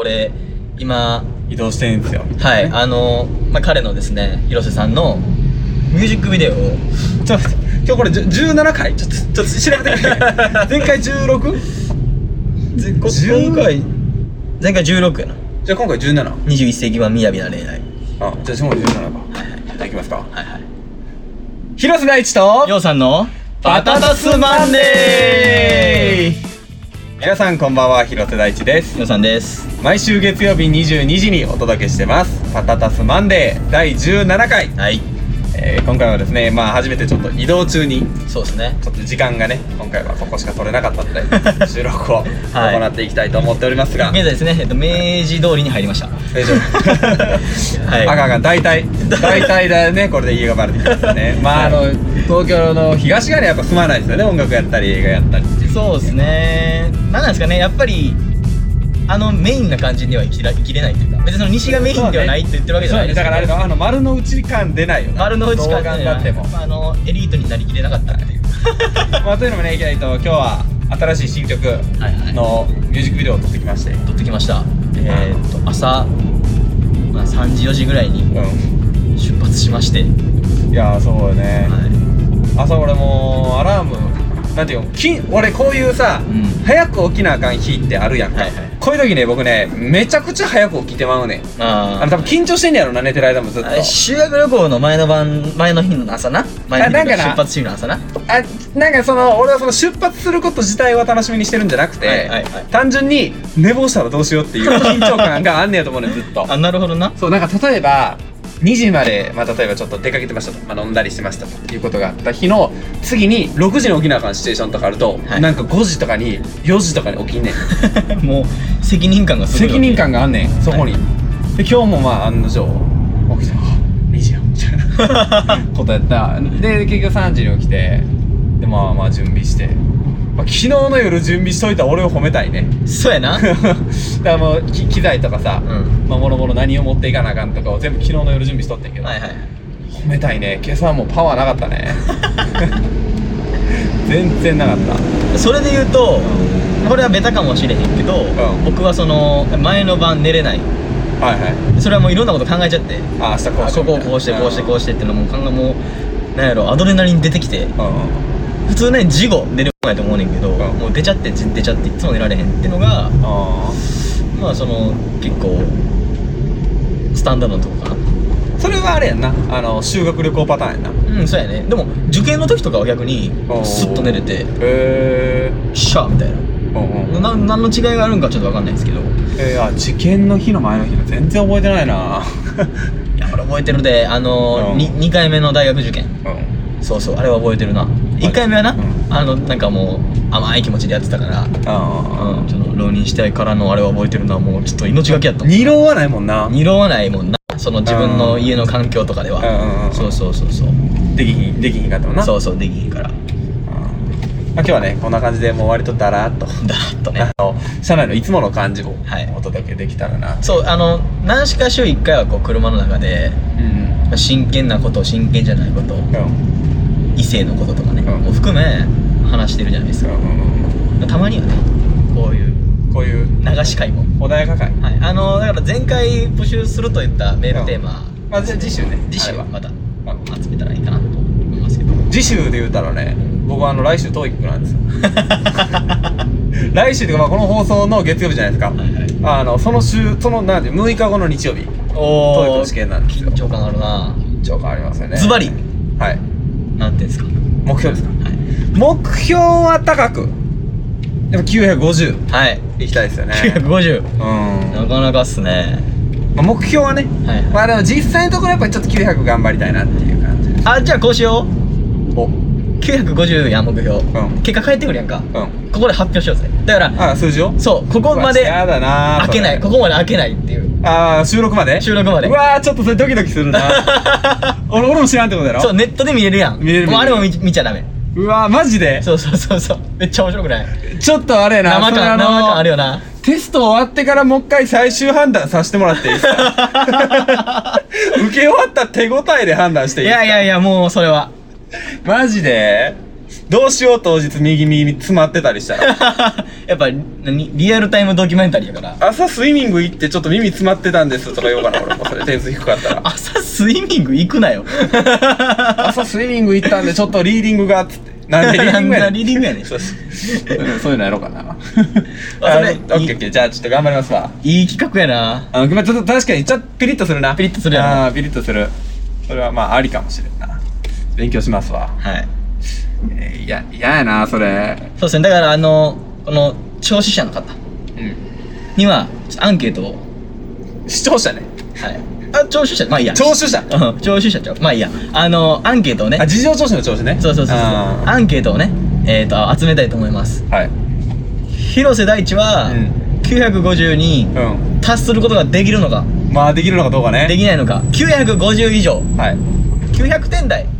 俺今移動してんですよ。はいあの、まあ、彼のですね広瀬さんのミュージックビデオを。ちょっと今日これじゅ17回ちょっとちょっと調べてみて。前回 16? ぜこ10今回前回16やな。じゃあ今回17 21世紀版雅な恋愛あじゃあ今回17か。じゃあいきますか。はいはい。広瀬大地とようさんのバタタスマンデー皆さんこんばんは広瀬大地です。ようさんです。毎週月曜日22時にお届けしてます。パタタスマンデー第17回、はい。えー今回はですねまあ初めてちょっと移動中にそうですね。ちょっと時間がね今回はここしか取れなかったので 収録をはい。行っていきたいと思っておりますが、現在ですね、えっと、明治通りに入りました。大丈夫はい。あかんあかん大体大体だねこれで家がバレてきますね。まああの東京の東側にはやっぱ住まないですよね音楽やったり映画やったりそうですね。何なんですかね。やっぱりあのメインな感じには生きら生きれないというか。別にその西がメインではないって言ってるわけじゃないですだからあの丸の内感出ないよな。丸の内感になってもあのエリートになりきれなかったっていう。まあというのもねいきなりと今日は新しい新曲はいのミュージックビデオを撮ってきまして、撮ってきました。えー、っと朝、まあ、3時4時ぐらいにう出発しまして、んいやーそうよね、は朝俺もうアラームなんていうのき俺こういうさ、うん。早く起きなあかん日ってあるやんか、はいはい。こういう時ね僕ねめちゃくちゃ早く起きてまうねん。ああの多分緊張してんねやろな寝てる間もずっと。あ修学旅行の前の晩前の日の朝な？前の日の出発日の朝な？あなんかその俺はその出発すること自体は楽しみにしてるんじゃなくて、はいはいはい。単純に寝坊したらどうしようっていう緊張感があんねやと思うねんずっと。あなるほどな。そうなんか例えば2時まで、まあ、例えばちょっと出かけてましたと、まあ、飲んだりしてましたと。いうことがあった。日の次に6時に起きなあかんシチュエーションとかあると、はい。なんか5時とかに4時とかに起きんねん。もう責任感がすごい責任感があんねん。そこに、で今日もまあ案の定起きてあ2時や。みたいなことやった。で結局3時に起きてでまあまあ準備して、まあ、昨日の夜準備しといた俺を褒めたいね。そうやな。だからもうき機材とかさ、うん。まあ、もろもろ何を持っていかなあかんとかを全部昨日の夜準備しとってんけど、はいはい褒めたいね。今朝はもうパワーなかったね。全然なかった。それで言うとこれはベタかもしれへんけど、ん。僕はその前の晩寝れない。はいはい。それはもういろんなこと考えちゃって。あ明日こうあしようここをこうしてこうしてこうししてっていうのも考えもうなんやろアドレナリン出てきて。うんうん普通ね事後出るもんやと思うねんけど、ん。もう出ちゃってじ出ちゃっていつも寝られへんっていうのがあまあその結構スタンダードなとこかな。ーそれはあれやんな。あの修学旅行パターンやんな。うんそうやね。でも受験の時とかは逆にスッと寝れてへえシャーみたいな。な何の違いがあるんかちょっと分かんないですけど。えー、あ受験の日の前の日の全然覚えてないな。いやこれ覚えてるであのーうん。に 2, 回目の大学受験。うんそうそうあれは覚えてるな。1回目はな、うん。あのなんかもう甘い気持ちでやってたからあうん、その浪人してからのあれは覚えてるのはもうちょっと命がけやった。あ二浪はないもんな。二浪はないもんな。その自分の家の環境とかでは。そうそうそうそう。できひんできひんかったもんな。そうそうできひんから。うん。まあ、今日はねこんな感じでもう割とだらっと。だーっとね。あの車内のいつもの感じをはい。お届けできたらな、そうあの何しか週1回はこう車の中でうん。まあ真剣なこと真剣じゃないこと。うん異性のこととかね、うん。もう含め話してるじゃないですか、たまにはねこういうこういう。流し会も。穏やか会。はい。あのだから前回募集するといったメールテーマ、まあじゃあ次週ね。次週はまた集めたらいいかなと思いますけど。次週で言うたらね僕はあの来週トーイックなんですよ。来週っていうかまあこの放送の月曜日じゃないですか、はいはい。あのその週そのなんて6日後の日曜日。おトーイックの試験なんですよ。緊張感あるな。緊張感ありますよね。ズバリ。はいなんていうんですか？目標ですか？はい。目標は高く。やっぱ950はい。いきたいですよね。950うん。なかなかっすね。まあ、目標はね、はいまあでも実際のところやっぱりちょっと900頑張りたいなっていう感じです。あじゃあこうしよう。お950やん目標、うん。結果返ってくるやんか。うん。ここで発表しようぜ。だからあ数字を？そうここまでやだな開けない。ここまで開けないっていう。ああ収録まで？収録まで。うわーちょっとそれドキドキするな。俺俺も知らんってことやろ？そうネットで見れるやん。見れるもうあれも見見ちゃダメ。うわーマジで？そうそうそうそう。めっちゃ面白くない？ちょっとあれやな。生感生感あるよな。テスト終わってからもう一回最終判断させてもらっていいですか？受け終わった手応えで判断していいいやいやいやもうそれは マジで？どうしよう当日右耳に詰まってたりしたら。やっぱ何？リアルタイムドキュメンタリーやから。朝スイミング行ってちょっと耳詰まってたんです。とか言おうかな俺もそれ点数低かったら。朝スイミング行くなよ。朝スイミング行ったんでちょっとリーディングがっつって。なんでリーディングやねん。リーディングやねん。そうそう。いうのやろうかな。あれオッケーオッケー。じゃあちょっと頑張りますわ。いい企画やな。あのまあちょっと確かにちょっとピリッとするな。ピリッとするやろ。ああピリッとする。それはまあありかもしれんな勉強しますわ。はい。えーいや嫌やなそれ。そうですね。だからあのこの聴取者の方うん。にはアンケートを。視聴者ね。はい。あ聴取者。まあいいや。聴取者。うん。聴取者ちゃう。まあいいや。あのアンケートをね。あ事情聴取の聴取ね。そうそうそうそう。あアンケートをねえっ、と集めたいと思います。ーはい。広瀬大地は、う950にうん。達することができるのか？まあできるのかどうかね。できないのか？950以上。はい、900点台。うん、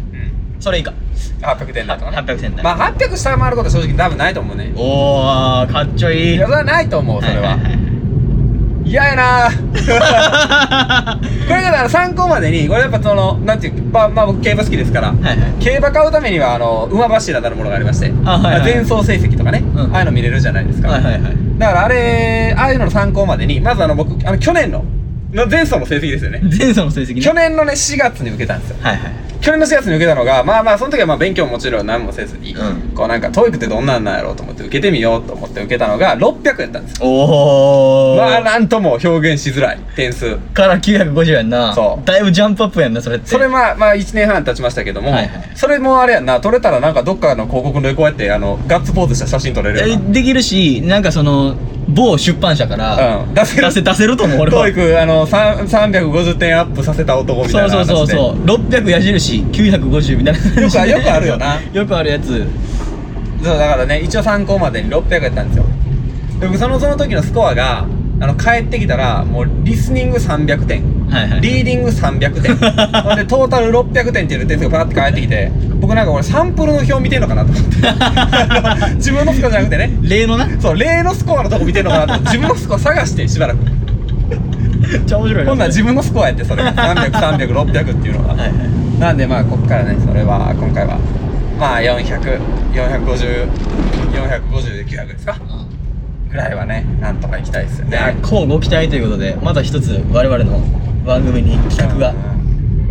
それ以下。800点だとかね。800点台まあ800下回ることは正直多分ないと思うね。おーかっちょいい。いやそれはないと思うそれは。はいはいはい嫌やな。これだから参考までにこれやっぱそのなんていうまあまあ僕競馬好きですからはいはい。競馬買うためにはあの馬柱なるものがありましてあはいはい前走成績とかね、うん。ああいうの見れるじゃないですか、はいはいはい。だからあれああいうのの参考までにまずあの僕あの去年のの前走の成績ですよね。前走の成績ね。去年のね4月に受けたんですよ。はいはい。去年の4月に受けたのがまあまあその時はまあ勉強ももちろん何もせずに、うん。こうなんか TOEIC ってどんなんなんやろうと思って受けてみようと思って受けたのが600やったんですよ。おー。まあなんとも表現しづらい点数。から950やんな。そう。だいぶジャンプアップやんなそれって。それまあまあ1年半経ちましたけども、はいはい。それもあれやんな。撮れたらなんかどっかの広告でこうやってあのガッツポーズした写真撮れるよえな。できるしなんかその某出版社からうん。出せる。出せ出せると思う俺は。TOEIC あのさん350点アップさせた男みたいなそうそうそううそう。600矢印950みたいな感じでよくあよくあるよな。よくあるやつ。そうだからね一応参考までに600やったんですよ。で僕そのその時のスコアがあの帰ってきたらもうリスニング300点。はいはいリーディング300点。でトータル600点っていう点数がパーって返ってきて僕なんか俺サンプルの表見てんのかなと思って。自分のスコアじゃなくてね。例のな？そう例のスコアのとこ見てんのかなと。自分のスコア探してしばらく。めっちゃ面白いほんなら自分のスコアやってそれ。300300600600っていうのが、はいはい。なんでまあこっからねそれは今回は。まあ400450で900ですか。ぐらいはねなんとか行きたいですよね。ね乞うご期待ということでまた一つ我々の番組に企画が。うん。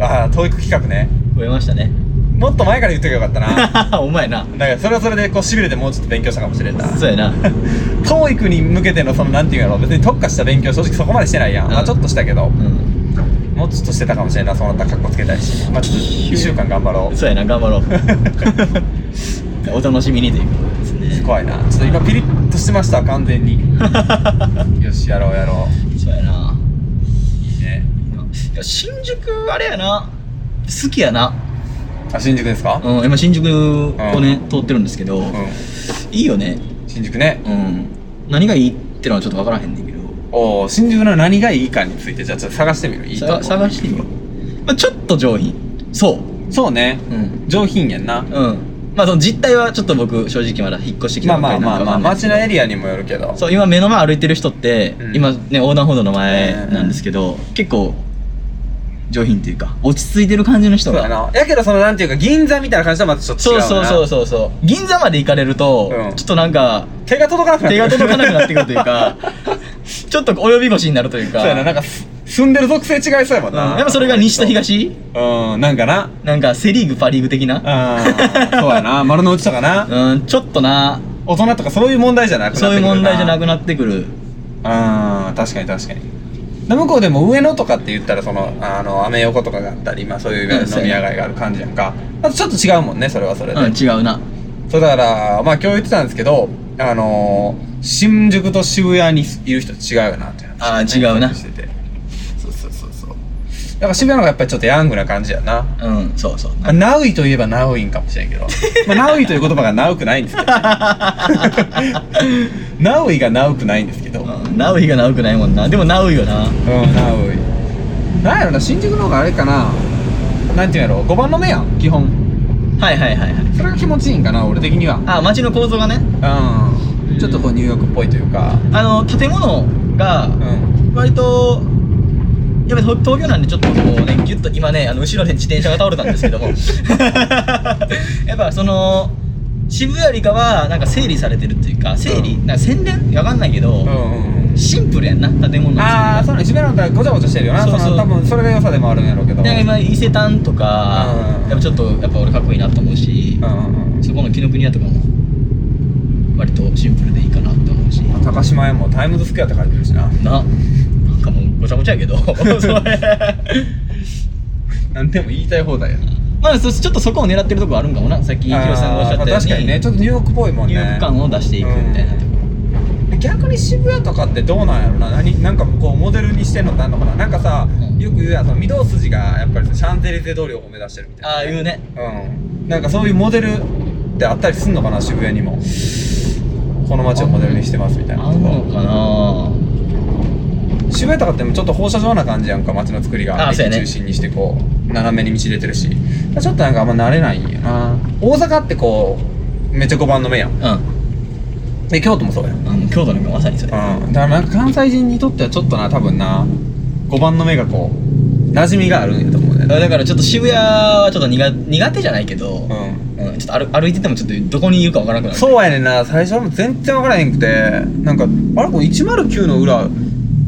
ああ TOEIC 企画ね。増えましたね もっと前から言っとけばよかったな。お前な。だからそれはそれでこうしびれてもうちょっと勉強したかもしれんなそうやな。TOEIC に向けてのそのなんていうんやろ別に特化した勉強正直そこまでしてないやん、まあちょっとしたけど。うん。もうちょっとしてたかもしれんなその格好つけたいし。まあちょっと1週間頑張ろう。そうやな頑張ろう。お楽しみにということですね怖いな。ちょっと今ピリッとしてました完全に。よしやろうやろそうやな。ういいね。いや新宿あれやな。好きやなあ新宿ですか？うん今新宿をね、通ってるんですけど、うん。いいよね。新宿ね。うん。何がいいってのはちょっとわからへんねんけど。おお新宿の何がいいかについてじゃあちょっと探してみる。いいと探してみよう、まあ、ちょっと上品。そそうね。ううん。上品やんな。うん。まあその実態はちょっと僕正直まだ引っ越してきたまあまあまあまあ街のエリアにもよるけど。そう今目の前歩いてる人って、うん。今ね横断歩道の前なんですけど、結構上品っていうか落ち着いてる感じの人そうやがな。やけどそのなんていうか銀座みたいな感じとはまたちょっと違そううな。そうそうそうそう銀座まで行かれると、うん。ちょっとなんか手が届かなくなって手が届かなくなってくるというかか ちょっと及び腰になるというか。そうやな。なんかす住んでる属性違いそうやもんうん。な、やっぱそれが西と東？うん。なんかな。なんかセ・リーグパ・リーグ的な？うんそうやな。丸の内とかな。うん。ちょっとな。大人とかそういう問題じゃなくなってくるそういう問題じゃなくくなってくる。うん確かに確かにで向こうでも上野とかって言ったらそのあのアメ横とかがあったり、まあ、そういううん飲み屋街がある感じやんか。あとちょっと違うもんねそれはそれで、うん違うな。そうだからまあ今日言ってたんですけどあのー、新宿と渋谷にいる人と違うよなってあー違うな。しててだから渋谷の方がやっぱりちょっとヤングな感じやな。うん。そうそう。まあナウイといえばナウインかもしれんけど、まあ、ナウイという言葉がナウくないんですけど。ナウイがナウくないんですけど、うん、うんナウイがナウくないもんな。でもナウイよな。ナウイ。なんやろな新宿の方があれかな。なんていうんやろ。5番の目やん基本。はいはいはいはい。それが気持ちいいんかな俺的には。あ街の構造がね。うん。ちょっとこうニューヨークっぽいというか。あの建物がうん。割とやっぱり東東京なんでちょっとこうねギュッと今ねあの後ろで自転車が倒れたんですけども。やっぱその渋谷よりかはなんか整理されてるっていうか整理、なんか洗練わかんないけど、うんうんうん。シンプルやんな建物のああそうね。渋谷のだったらごちゃごちゃしてるよな。そうそう。の多分それが良さでもあるんやろうけど。で今伊勢丹とか、うん。やっぱちょっとやっぱ俺かっこいいなと思うしう、んうんそこの紀ノ国屋とかも割とシンプルでいいかなって思うし。うん高島屋もタイムズスクエアって書いてるしな。な。なんかもうごちゃごちゃやけど。それ。なんでも言いたい放題やまあそちょっとそこを狙ってるとこあるんかもな。さっきヒロさんがおっしゃったように。確かにね。ちょっとニューヨークっぽいもんね。ニューヨーク感を出していくみたいなとこ逆に渋谷とかってどうなんやろな。何なんかこうモデルにしてんのってあんのかな。なんかさ、うん。よく言うやんその御堂筋がやっぱりさシャンゼリゼ通りを目指してるみたいな。ああいうね。うん。なんかそういうモデルってあったりすんのかな渋谷にも。この街をモデルにしてますみたいなあんのかな渋谷とかってちょっと放射状な感じやんか街の作りが。あそうやね。駅中心にしてこう斜めに道出てるし。ちょっとなんかあんま慣れないんや。な大阪ってこうめっちゃ5番の目やん。うん。で京都もそうやん。あの京都なんかまさにそれうん、だからなんか関西人にとってはちょっとな多分な5番の目がこう馴染みがあるんやと思うね。だからちょっと渋谷はちょっと苦苦手じゃないけど、うん。うんちょっと歩歩いててもちょっとどこにいるかわからなくなる。そうやねんな。最初はもう全然分からへんくてなんかあれこれ109の裏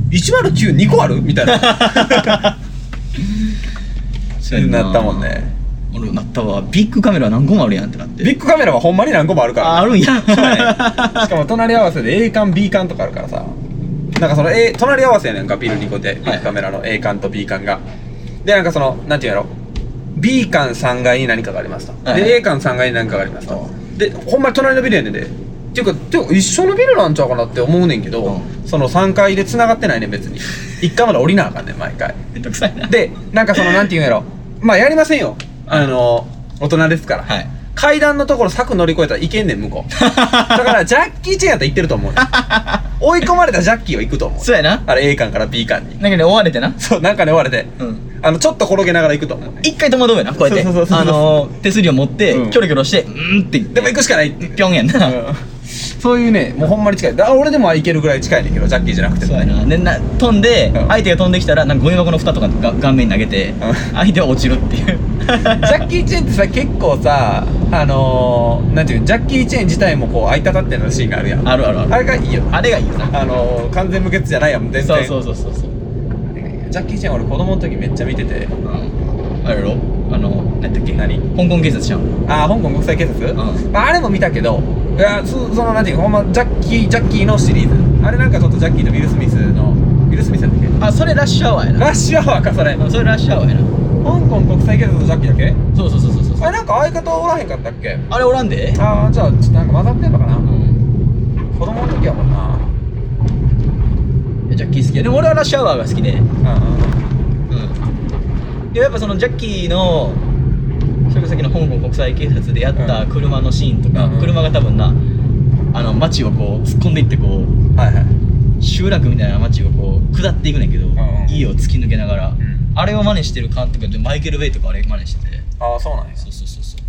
1092個ある？みたいな。そうやな。ったもんね俺なったわ。ビッグカメラ何個もあるやんってなって。ビッグカメラはほんまに何個もあるから。ああるんや。ねしかも隣り合わせで A 館 B 館とかあるからさ。なんかその、A、隣り合わせやねんかビル2個でビッグカメラの A 館と B 館が。でなんかそのなんていうんやろ？B 館3階に何かがありますと、はいで A 館3階に何かがありますと、でほんまに隣のビルやねんでっていうかてか一緒のビルなんちゃうかなって思うねんけど、うその3階で繋がってないねん別に。1階まで降りなあかんねん毎回。めんどくさいな。でなんかそのなんていうんやろ。まあやりませんよ。あの大人ですから、はい。階段のところ柵乗り越えたらいけんねん向こう。だからジャッキー・チェンやったら行ってると思う 追い込まれたジャッキーは行くと思うそうやなあれ A 館から B 館に。なんかね追われてな。そうなんかね追われて。うん。あのちょっと転げながら行くと思うね一回戸惑うやなこうやって。そうそうそうそうあのー手すりを持ってうん。キョロキョロしてうーんってでも行くしかないピョンやんなそういうねもうほんまに近い。だ俺でも行けるぐらい近いねんけどジャッキーじゃなくてもそうやな。でな飛んでうん。相手が飛んできたらなんかゴミ箱の蓋とかが顔面に投げてうん。相手は落ちるっていう。ジャッキー・チェンってさ結構さあのー、なんていうのジャッキー・チェン自体もこう相たたってのシーンがあるやん。あるあるある。あれがいいよ。あれがいいよ。なあのー、完全無欠じゃないやん全然。そうそうそうそうそう。ジャッキー・チェン俺子供の時めっちゃ見てて。うん。あれやろ？あの何やっけ何？香港警察じゃん。ああ香港国際警察、ん。まあ、あれも見たけどいやそそのなんていうかほんまジャッキージャッキーのシリーズ。あれなんかちょっとジャッキーとウィル・スミスのウィル・スミスやっけ？あそれラッシュアワーやな。ラッシュアワーかそれ。それラッシュアワーやな。港国際警察のジャッキーだけ？そうそうそうそうそうあれなんか相方おらへんかったっけ？あれおらんで？ああじゃあちょっとなんか混ざってんのかな、うん。子供の時やもんな。ジャッキー好きや。でも俺はラッシュアワーが好きで。うんうん。うんでやっぱそのジャッキーのそれこそさっきの香港国際警察でやった車のシーンとか、うん。うん車が多分なあの街をこう突っ込んでいってこうはいはい。集落みたいな街をこう下っていくねんけど、んうん。家を突き抜けながら、ん。あれを真似してる監督でマイケル・ベイとかあれ真似してて。ああそうなんや。そうそうそうそう。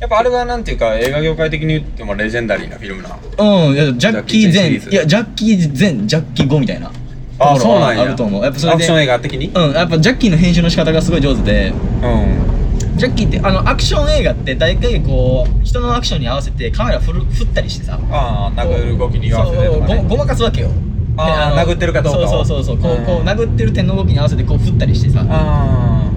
やっぱあれはなんていうか映画業界的に言ってもレジェンダリーなフィルムなうんジャッキー前いやジャッキー前ジャッキー後みたいなあそうなんや。あると思う。やっぱそれでアクション映画的に？うんやっぱジャッキーの編集の仕方がすごい上手で。うん。ジャッキーってあのアクション映画って大体こう人のアクションに合わせてカメラ振る振ったりしてさ。ああ殴る動きに合わせてとかね。そうごごまかすわけよ。あーでの殴ってるかどうかを。そうそうそうそう。こう,、うん。こう殴ってる手の動きに合わせてこう振ったりしてさ。あ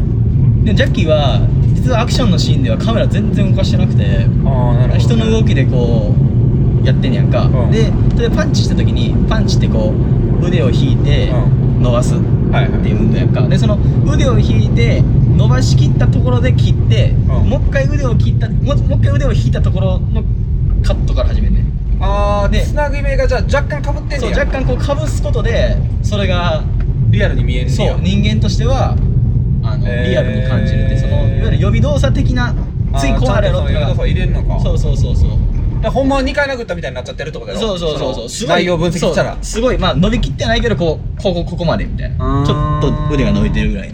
でジャッキーは実はアクションのシーンではカメラ全然動かしてなくて。ーあーなるほど、ね、人の動きでこうやってんねやんか、うん。でそれでパンチした時にパンチってこう腕を引いてう伸ばすっていう運動やんか。でその腕を引いて伸ばしきったところで切って、ん。もう一回腕を切ったもう一回腕を引いたところのカットから始めんねん。ああででつなぎ目がじゃあ若干かぶってんねや。そう若干こうかぶすことでそれがリアルに見えるそう人間としてはあの、リアルに感じるってそのいわゆる予備動作的なついこうなるやろっていうのがそうそうそうそうそうでほんまは2回殴ったみたいになっちゃってるってことやろ？そうそうそうそう。のすごい内容分析したら。すごいまあ伸びきってないけどこうここここまでみたいな。ちょっと腕が伸びてるぐらいへ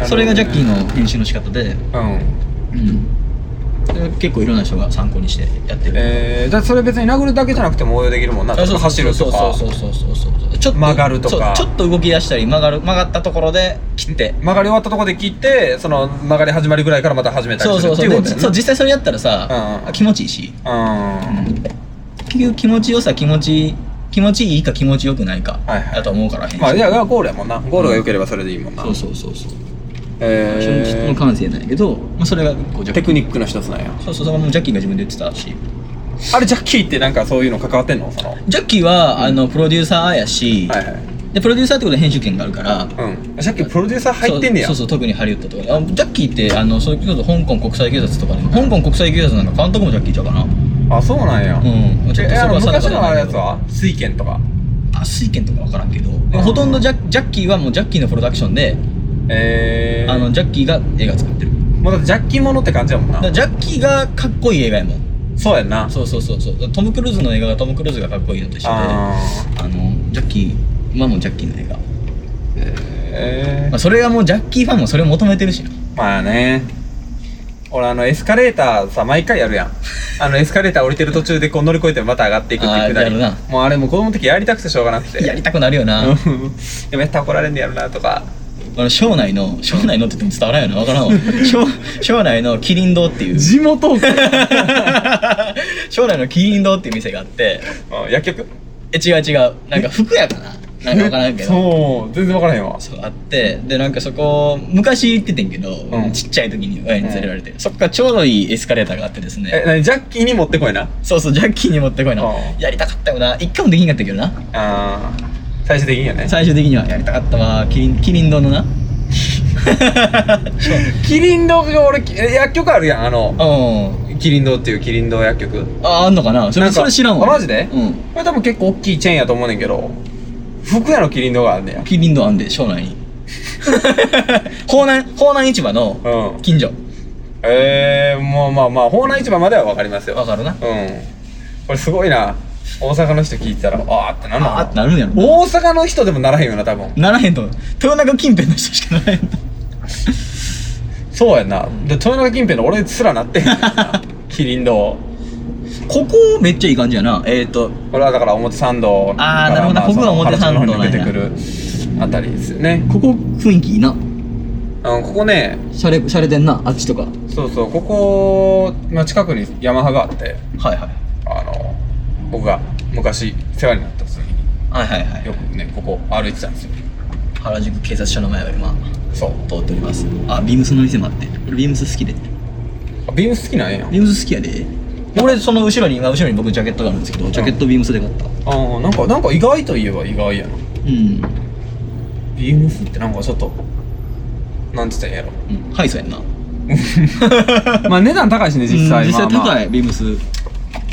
えそれがジャッキーの編集の仕方で。うん。うん結構いろんな人が参考にしてやってる。えー、だそれ別に殴るだけじゃなくても応用できるもんな。あそうそう走るとか。そうそうそうそうそうそう。ちょっと曲がるとか。そうちょっと動き出したり曲がる曲がったところで切って。曲がり終わったところで切ってその曲がり始まりぐらいからまた始めたりそうするそうそうでっていうことやそう実際それやったらさ、うんうん。気持ちいいし、うん。結局気持ちよさ気持ち気持ちいいか気持ちよくないかはいはい。だと思うから、まあいやゴールやもんな。ゴールが良ければそれでいいもんな。そうそうそうそう、え人の感性なんやけど、まあ、それがこうジャッキー。テクニックの一つなんや。そうそうそれもジャッキーが自分で言ってたしあれジャッキーってなんかそういうの関わってんの？その。ジャッキーは、あのプロデューサーやし、はいはい。でプロデューサーってことで編集権があるからうん。ジャッキープロデューサー入ってんねや。そうそう特にハリウッドとか。あジャッキーってあのそれこそ香港国際警察とかでも香港国際警察なんか監督もジャッキーちゃうかな？あそうなんや。うん。ちょっとそこは昔のあれやつは？水拳とか？あ水拳とか分からんけど。ほとんどジャジャッキーはもうジャッキーのプロダクションで、えー、あのジャッキーが映画作ってる。もうだってジャッキーものって感じやもんな。ジャッキーがかっこいい映画やもん。そうやんな。そうそうそうそう。トム・クルーズの映画がトム・クルーズがかっこいいのと一緒でああのジャッキー今もジャッキーの映画、えまあ、それがもうジャッキーファンもそれを求めてるしな。まあね。俺あのエスカレーターさ毎回やるやん。あのエスカレーター降りてる途中でこう乗り越えてまた上がっていくっていうくだり。もうあれもう子供の時やりたくてしょうがなくて。やりたくなるよな、うんでもやったら怒られんねやろなとかあの省内の省内のって言っても伝わらんよな分からんわ。省省内の麒麟堂っていう。地元省 内の麒麟堂っていう店があって。薬局？え違う違う。なんか服屋かな？なんか分からんけど。そう全然分からへんわ。そうあって。でなんかそこ昔行っててんけど、うん。ちっちゃい時に親に連れられて、そっからちょうどいいエスカレーターがあってですえね何？ジャッキーに持ってこいな。そうそうジャッキーに持ってこいな。うんやりたかったよな。一回もできんかったけどな。あー最終的にはね。最終的にはやりたかったわ。キリンキリン堂のな。キリン堂が俺え薬局あるやんあの。うん。キリン堂っていうキリン堂薬局。ああんのかな？それそれ知らんわ。あマジで？うん。これ多分結構大きいチェーンやと思うねんけど。服屋のキリン堂があんねや。キリン堂あんで省内に方南 方南市場のうん。近所。えー、もうまあまあ方南市場までは分かりますよ。わかるな。うん。これすごいな大阪の人聞いてたらあーってなんの？あーってなるんやろ大阪の人でもならへんよな多分。ならへんと。思う豊中近辺の人しかならへんと。そうやんな。で豊中近辺の俺すらなってへんよな。キリン堂。ここめっちゃいい感じやな。えっ、ー、と。これはだから表参道あーなるほどここが表参道に出てくるあたりですよね。ここ雰囲気いいな。あのここねシャレシャレてんなあっちとか。はいそうそうここの近くにヤマハがあって。はいあの僕が昔世話になった時にはいはいはい。よくねここ歩いてたんですよ。原宿警察署の前を今そう。通っております。あビームスの店もあって。俺ビームス好きで。あビームス好きなんや。ビームス好きやで。俺その後ろに今後ろに僕ジャケットがあるんですけどジャケットビームスで買った。あーなんかなんか意外といえば意外やな。うん、ビームスってなんかちょっとなんつったんやろ。うん、はいそうやんな。まあ値段高いしね実際うん実際まあまあ。高いビームス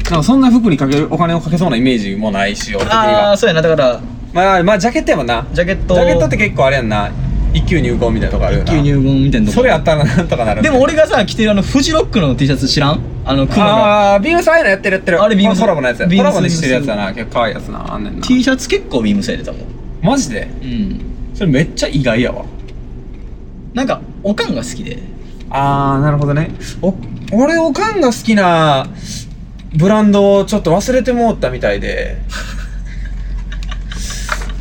なんかそんな服にかけるお金をかけそうなイメージもないし俺的にあはあそうやなだから。まあまあジャケットやもんな。ジャケット。ジャケットって結構あれやんな。一級入魂みたいなとこあるよな。急入門みたいなとこ。それやったらなんとかなるでも俺がさ着てるあのフジロックの T シャツ知らん？あの熊がああビームスああいうのやってるやってる。あれビームス。コラボのやつや。ビームス。コラボでしてるやつやな。結構可愛いやつな。あんねんな。T シャツ結構ビームスやで多分。マジで？うん。それめっちゃ意外やわ。なんかおかんが好きで。ああなるほどね。お俺おかんが好きなブランドをちょっと忘れてもうったみたいで。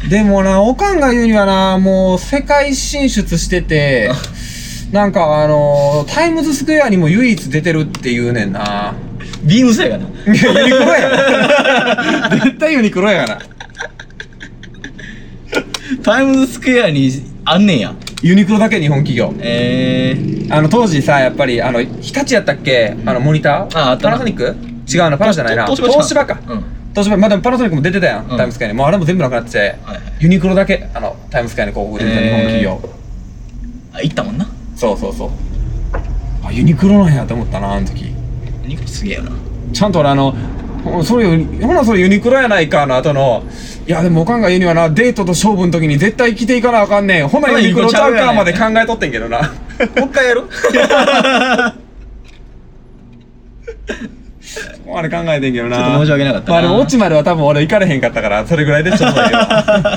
でもなおかんが言うにはなもう世界進出しててなんかあのタイムズスクエアにも唯一出てるって言うねんな。ビームスやがな。いやユニクロやな。絶対ユニクロやがな。タイムズスクエアにあんねんや。ユニクロだけ日本企業。えー、あの当時さやっぱりあの日立やったっけ？あのモニター？ああったな。パナソニック？違うなパナじゃないな。東東芝芝か。うん。東芝まあでもパナソニックも出てたやん、うん。タイムスカイに。もうあれも全部なくなってて、はいはいユニクロだけあのタイムスカイに広告出てた日本企業、あ行ったもんな。そうそうそう。あユニクロなんやと思ったなあの時。ニコすげえよな。ちゃんと俺あのほそれユニほなそれユニクロやないかの後の。いやでもおかんが言うにはなデートと勝負の時に絶対着ていかなあかんねん。ほなユニクロちゃうかまで考えとってんけどな。もう一回やる？そこまで考えてんけどな。ちょっと申し訳なかったな。まあでもオチまでは多分俺行かれへんかったからそれぐらいでちょうどいいわ。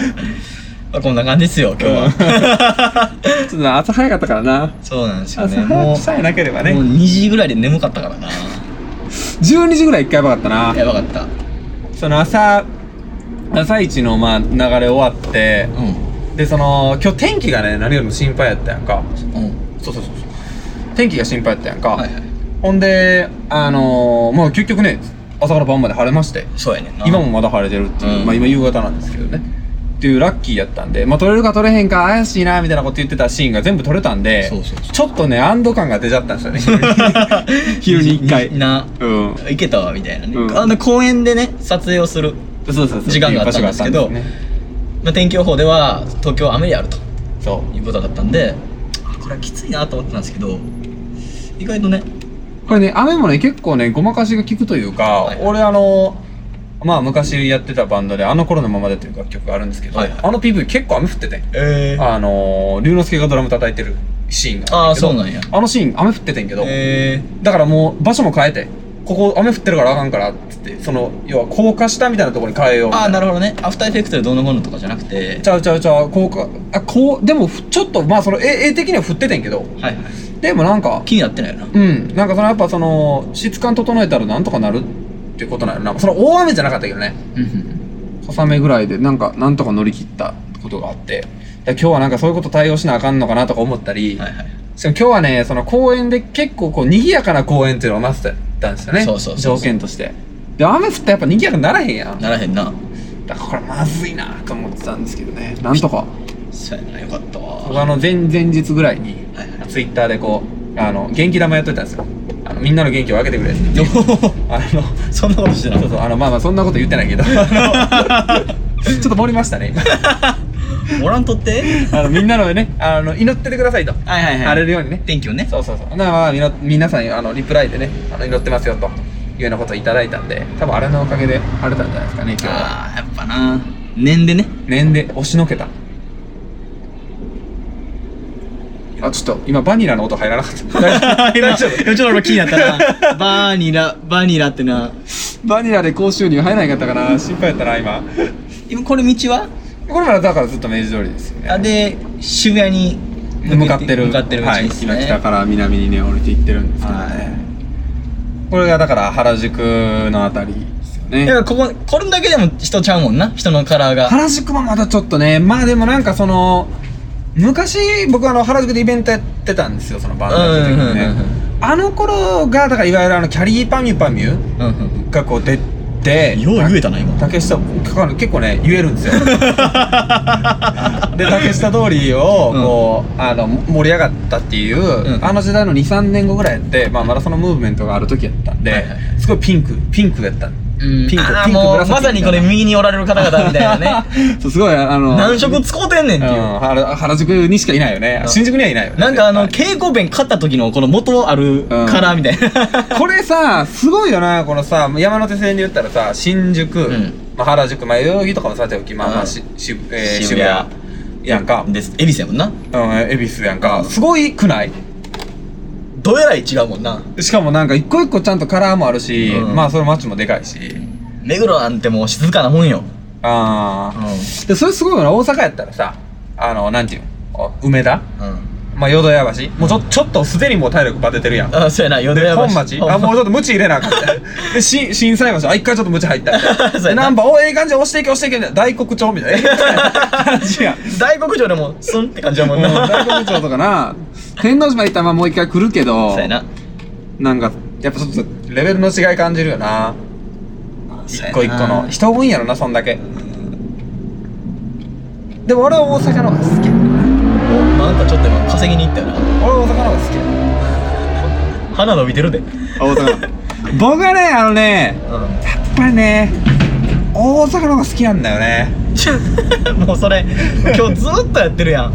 まあこんな感じですよ今日は。ちょっと朝早かったからな。そうなんですよね。朝もう早くさえなければね。もう2時ぐらいで眠かったからな。12時ぐらい一回やばかったな。やばかった。その朝朝一のまあ流れ終わってうん。でその今日天気がね何よりも心配やったやんか。うん。そうそうそうそう。天気が心配やったやんか、はいはいほんであのー、まあ結局ね朝から晩まで晴れましてそうやね今もまだ晴れてるっていう、うん。まあ今夕方なんですけどね。っていうラッキーやったんでまあ撮れるか撮れへんか怪しいなみたいなこと言ってたシーンが全部撮れたんでそうそうそう。ちょっとね安堵感が出ちゃったんですよね。昼に一回。なうん。行けたわみたいなね、うん。あの公園でね撮影をする、そうそうそう。時間があったんですけどね。まあ、天気予報では東京は雨であると。そう。いうことだったんであこれはきついなと思ってたんですけど意外とねこれね雨もね結構ねごまかしが効くというか、はい俺あのまあ昔やってたバンドで「あの頃のままで」という楽曲があるんですけど、はいはい。あの PV 結構雨降ってて。えあの龍之介がドラム叩いてるシーンがああーそうなんや。あのシーン雨降っててんけど、えだからもう場所も変えてここ雨降ってるからあかんからっつってその要は高架下みたいなところに変えようああなるほどね。アフターエフェクトでどうのこうのとかじゃなくて。ちゃうちゃうちゃう高架あこうでもふちょっとまあその絵絵的には降っててんけど。はいはいでもなんか気になってないよな。うん。なんかそのやっぱその質感整えたらなんとかなるってことなのな。その大雨じゃなかったけどね。小雨ぐらいでなんかなんとか乗り切ったことがあって。で今日はなんかそういうこと対応しなあかんのかなとか思ったり、はいはい。しかも今日はねその公園で結構こう賑やかな公園っていうのをマスターったんですよね。そうそうそうそう。条件として。で雨降ったらやっぱ賑やかにならへんやん。ならへんな。だからこれまずいなと思ってたんですけどね。なんとかそうやなよかったわ。僕あの前前日ぐらいにはいはい。ツイッターでこうあの元気玉やっといたんですよ。あのみんなの元気を分けてくれって。あのそんなことしてなそうそうあのまあまあそんなこと言ってないけど。ちょっと盛りましたね おらんとって？あのみんなのねあの祈っててくださいと。はいはいはい。荒れるようにね。天気をね。そうそうそう。なまあみな皆さんにあのリプライでねあの祈ってますよと。いうようなことをいただいたんで多分あれのおかげで晴れたんじゃないですかね今日は。ああやっぱな。念でね。念で押しのけたあちょっと今バニラの音入らなかった。大丈夫。ちょっと俺気になったな。バニラバニラってな。バニラで高収入入らなかったかな心配やったな今。今これ道は？これまでだからずっと明治通りですよね。あで渋谷に向かってる。向かってる道はい、ですね、今北から南にね降りていってるんですけどね、はい。これがだから原宿のあたりですよね。だからこここれだけでも人ちゃうもんな人のカラーが。原宿もまだちょっとねまあでもなんかその昔僕あの原宿でイベントやってたんですよそのバンドやってた時にね。うんうんうんうんあの頃がだからいわゆるあのキャリーパミュパミュうんうんがこう出てよう言えたな今。竹下結構ね言えるんですよ。で竹下通りをこう、あの盛り上がったっていう、うん。あの時代の23年後ぐらいやって、まあ、まだそのムーブメントがある時やったんで、はいはいはい。すごいピンクピンクやったうん。ピンクあーピンクもう紫まさにこれ右におられる方々みたいなね。そうすごいあの何色使うてんねんっていう、うん原原宿にしかいないよね。うん。新宿にはいないよね。なんかあの絶蛍光ペン買った時のこの元あるカラーみたいな、対 これさすごいよなこのさ山手線で言ったらさ新宿、ん。まあ、原宿まあ代々木とかもさておきまあまうん。あしし、えー渋谷やんか。です。恵比寿やもんな。うん恵比寿やんか。すごいくない？どえらい違うもんな。しかもなんか一個一個ちゃんとカラーもあるし、うん。まあそれ街もでかいし。目黒なんてもう静かなもんよ、ああ、うでそれすごいよな。大阪やったらさあのなんていうの？梅田？んうん、まあ淀屋橋。もうちょちょっとすでにもう体力バテてるやん。あそうやな淀で屋橋。本町。あもうちょっとムチ入れなあかん。みたいなでし震災橋。あ一回ちょっとムチ入った。みたいなそうやな。でナンバーおええ感じで押していけ押していけみたいな。大黒町みたいな。感じやん。大黒町でもスンって感じやもんな、うん大黒町とかな。天王島行ったらまあもう一回来るけどそうやな。なんかやっぱちょっとレベルの違い感じるよな。一個一個の。人多いんやろなそんだけ。でも俺は大阪の方が好きやおなんかちょっと今稼ぎに行ったよな。俺は大阪の方が好きや。鼻伸びてるで。うん大阪僕はねあのねやっぱりね大阪の方が好きなんだよね。ち ょもうそれ今日ずっとやってるやん。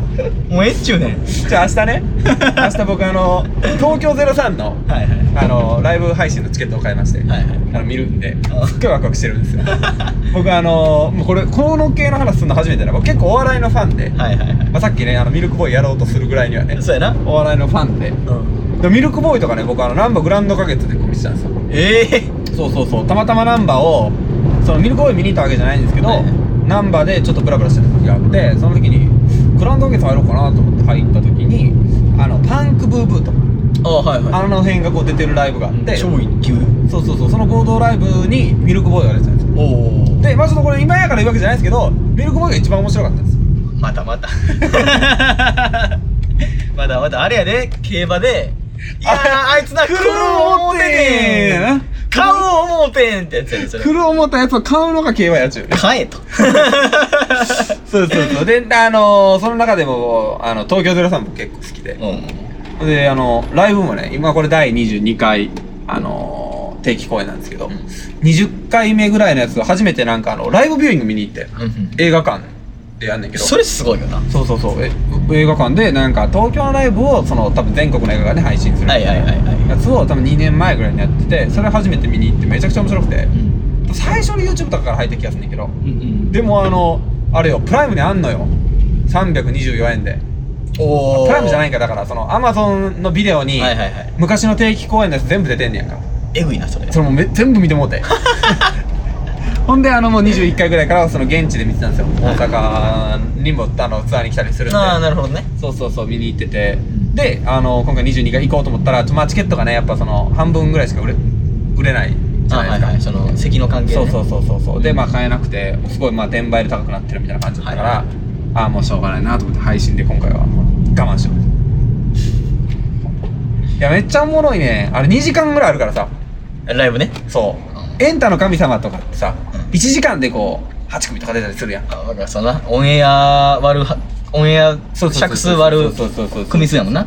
もうええっちゅうねん。じゃあ明日ね。明日僕あの東京03のはいはい。あのライブ配信のチケットを買いまして、はいはい。あの見るんであ。すっごいワクワクしてるんですよ。僕あのもうこれこの系の話するの初めてだ。僕結構お笑いのファンで、はいはいはい。まあ、さっきねあのミルクボーイやろうとするぐらいにはねそうやな。お笑いのファンで。うん。でもミルクボーイとかね僕あのナンバーグランド花月で見てたんですよ。ええ。そうそうそう。たまたまナンバーをそのミルクボーイ見に行ったわけじゃないんですけど、はい。ナンバーでちょっとブラブラしてた時があってその時にグランド花月入ろうかなと思って入った時にあのパンクブーブーとかあはいはい。あの辺がこう出てるライブがあって超一級。そうそうそうその合同ライブにミルクボーイが出てたんですよ。おおでまあちょっとこれ今やから言うわけじゃないですけどミルクボーイが一番面白かったですまたまた。まだまだあれやで競馬で。いやーあいつな来る思てね買う思うてんってやつやでそれ。来る思ったやつを買うのが競馬やちゅうね買えと。そうそうそう。であのその中でもあの東京03も結構好きで。うん。であのライブもね今これ第22回あの定期公演なんですけど、うん。20回目ぐらいのやつを初めてなんかあのライブビューイング見に行ってうん。映画館でやんねんけど。それすごいよな。そうそうそう。え映画館でなんか東京のライブをその多分全国の映画館で配信するはいはいはいはい。やつを多分2年前ぐらいにやっててそれ初めて見に行ってめちゃくちゃ面白くて。うん。最初に YouTube とかから入った気がするんだけどうんでもあのあれよプライムにあんのよ。324円で。おおプライムじゃないんかだからその Amazon のビデオに昔の定期公演のやつ全部出てんねやんか。えぐいなそれ。それもうめ全部見てもうて ほんであのもう21回ぐらいからその現地で見てたんですよ。大阪にもあのツアーに来たりするんで。ああなるほどね。そうそうそう見に行ってて。ん。であの今回22回行こうと思ったら、まあ、チケットがねやっぱその半分ぐらいしか売れ売れないじゃあないですか、はいはいその席の関係そうそううそうそう。そうでまあ買えなくてすごいまあ転売で高くなってるみたいな感じだったから、はいああもうしょうがないなと思って配信で今回はもう我慢しよう。いやめっちゃおもろいね。あれ2時間ぐらいあるからさ。ライブね。そうエンタの神様とかってさ、うん。1時間でこう8組とか出たりするやん。あ分かるそうな。オンエア割るはオンエア尺数割る組数やもんな。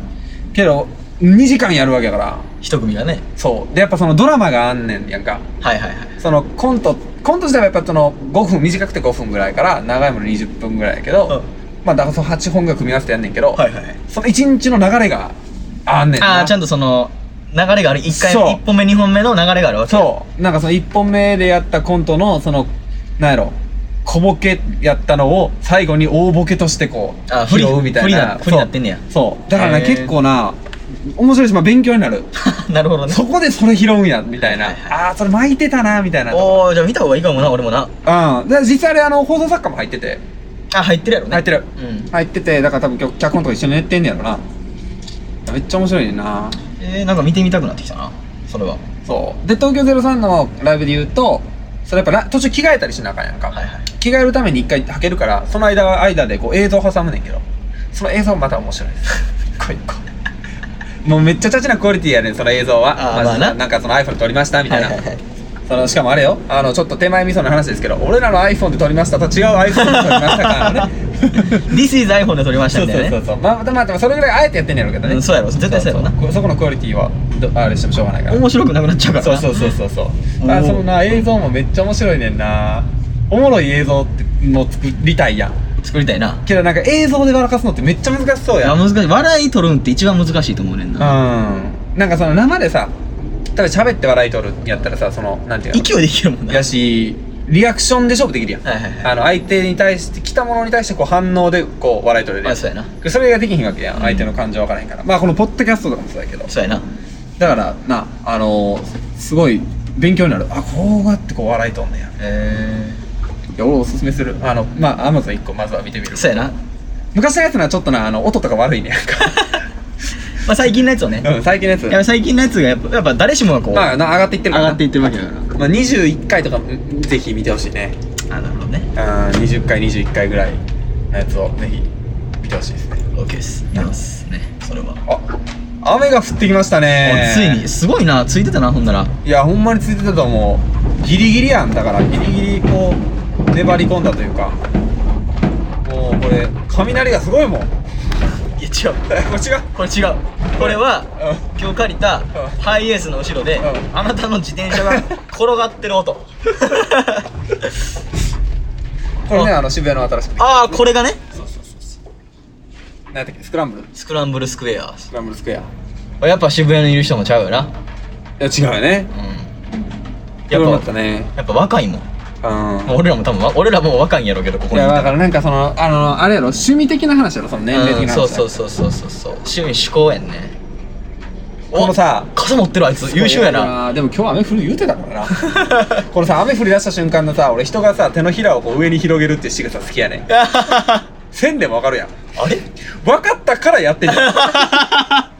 けど2時間やるわけやから。一組がね。そう。でやっぱそのドラマがあんねんやんか。はいはいはい。そのコントコント自体はやっぱその5分短くて5分ぐらいから長いもの20分ぐらいやけど、うん。まあだからその8本が組み合わせてやんねんけど、はいはいその1日の流れがあんねんな。ああちゃんとその流れがある。1回そう。1本目2本目の流れがあるわけ。そう。なんかその1本目でやったコントのそのなんやろ。小ボケやったのを最後に大ボケとしてこうあ振り拾うみたい振りなな振りなってんねや。そう。そうだからねへー。結構な面白いし、まあ、勉強になる。なるほどね。そこでそれ拾うんやみたいな、ああそれ巻いてたなみたいなおおじゃあ見た方がいいかもな俺もな。うん。で実際あれあの放送作家も入ってて。あ入ってるやろね。入ってる。うん。入っててだから多分脚本とか一緒に寝てんねやろな。めっちゃ面白いねんなえー、なんか見てみたくなってきたな。それは。そう。で東京03のライブで言うとそれやっぱら途中着替えたりしなあかんやんか、はいはい。着替えるために一回履けるからその間は間でこう映像挟むねんけど。その映像また面白いです。一個一個もうめっちゃチャチなクオリティやねんその映像は。あまあな。なんかその iPhone で撮りましたみたいな、はいはいはいそのしかもあれよ。あのちょっと手前味噌の話ですけど俺らの iPhone で撮りました。と違う iPhone で撮りましたからね。This is iPhone で撮りましたみたいなね。そうそうそうまあまあでもそれぐらいあえてやってんねやろうけどね、うんそうやろ。絶対そうやろな。そそこのクオリティはどあれしてもしょうがないから。面白くなくなっちゃうからな。そうそうそうそうあそのな映像もめっちゃ面白いねんな。おもろい映像っての作りたいやん。作りたいな。けどなんか映像で笑かすのってめっちゃ難しそういやん難しい。笑い取るんって一番難しいと思うねんな。なんかその生でさ例えば喋って笑い取るんやったらさそのなんていうの？勢いできるもんな。やしリアクションで勝負できるやん、はいはいはい。あの相手に対して来たものに対してこう反応でこう笑い取れるやん。あそうやな。それができひんわけやん、うん。相手の感情分からへんから。まあこのポッドキャストとかもそうやけど。そうやな。だからなあのー、すごい勉強になる。あこうやってこう笑いとんねや。えいや俺おすすめする。あのまあアマゾン1個まずは見てみる。ー、そうやな。昔のやつのはちょっとなあの音とか悪いね。やんかまあ最近のやつをね。うん最近のやつ。いや最近のやつがやっぱやっぱ誰しもがこう、まあな上がっていってるから。な上がっていってるわけだから。まあ、21回とかうんぜひ見てほしいね。あなるほどね。うん20回21回ぐらいのやつをぜひ見てほしいですね。OK です。見ますね。それは、あ雨が降ってきましたね。ついに。すごいな。ついてたなほんなら。いやほんまについてたと思う。ギリギリやんだからギリギリこう粘り込んだというか。もうこれ雷がすごいもん違う。こっちがこれ違う。これはう今日借りたうん。ハイエースの後ろでうん。あなたの自転車が 転がってる音。これねあの渋谷の新しくああこれがね。そうそうそうそう。何やったっけ？スクランブル？スクランブルスクエア。スクランブルスクエア。いやっぱ渋谷にいる人もちゃうよな。や違うよね。うん。やっぱねやっぱ若いもんうん。俺らも多分わ俺らも若いんやろうけどここにいただからなんかそのあのあれやろ趣味的な話やろその年齢的うんな話そうそうそうそうそうそう。趣味嗜好やんね。このさお傘持ってるあいつ優秀やな。でも今日雨降る言うてたからな。このさ雨降り出した瞬間のさ俺人がさ手のひらをこう上に広げるって仕草好きやねん。せんでもわかるやん。あれ？分かったからやってんじゃん。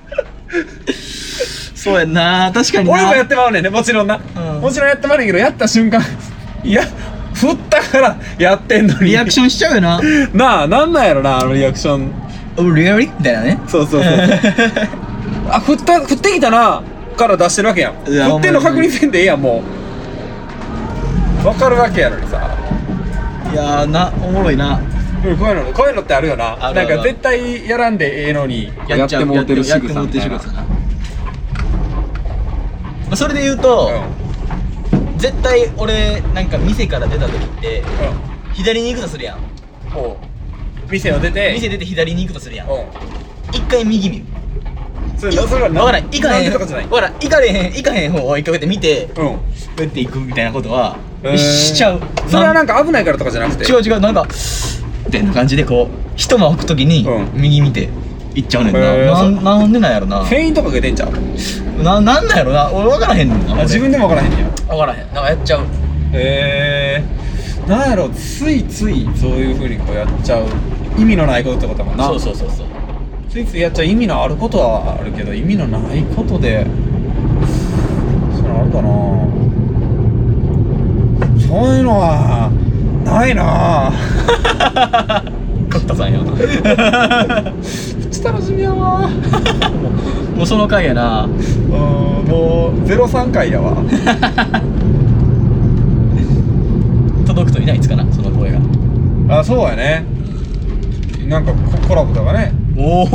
そうやんな確かにな。俺もやってまうねんねもちろんな、うん。もちろんやってまうねんけどやった瞬間いや振ったからやってんのに。リアクションしちゃうよな。なあなんなんやろなあのリアクション「おリアリ?」みたいなね。そうそうそう。あ振った振ってきたなから出してるわけやん。振ってんの確認せんでええやんもう。わかるわけやのにさ。いやーなおもろいな。うんこういうのこういうのってあるよな。なんか絶対やらんでええのにやっちゃうもうてるやって仕草もうてる仕みたいな。それで言うと、絶対俺なんか店から出た時ってうん。左に行くとするやん。うんおう。店を出て。店出て左に行くとするやん。うん。一回右見る。それそれは分からん。行かへん。とかじゃない？分からん。行かれへん。行かへん方を追いかけて見てうん。こうやって行くみたいなことは、しちゃう。それはなんか危ないからとかじゃなくて？違う違うなんかみたいな感じでこう一間置く時にうん。右見て行っちゃうねんな、へー。なんなんでなんやろな。フェインとかが出んちゃう？ななんなんやろな。俺分からへんねんなあ自分でも分からへんねや。分からへん。なんかやっちゃう。へえなんやろついついそういうふうにこうやっちゃう。意味のないことってことだもんな。そうそうそうそう。ついついやっちゃう意味のあることはあるけど意味のないことでそういうのあるかな。そういうのはないな。角田さんやめっちゃ楽しみやわ。もうその回やな。うんもう03回やわ。届くといないつかなその声が。あそうやね。なんかココラボとかね。おお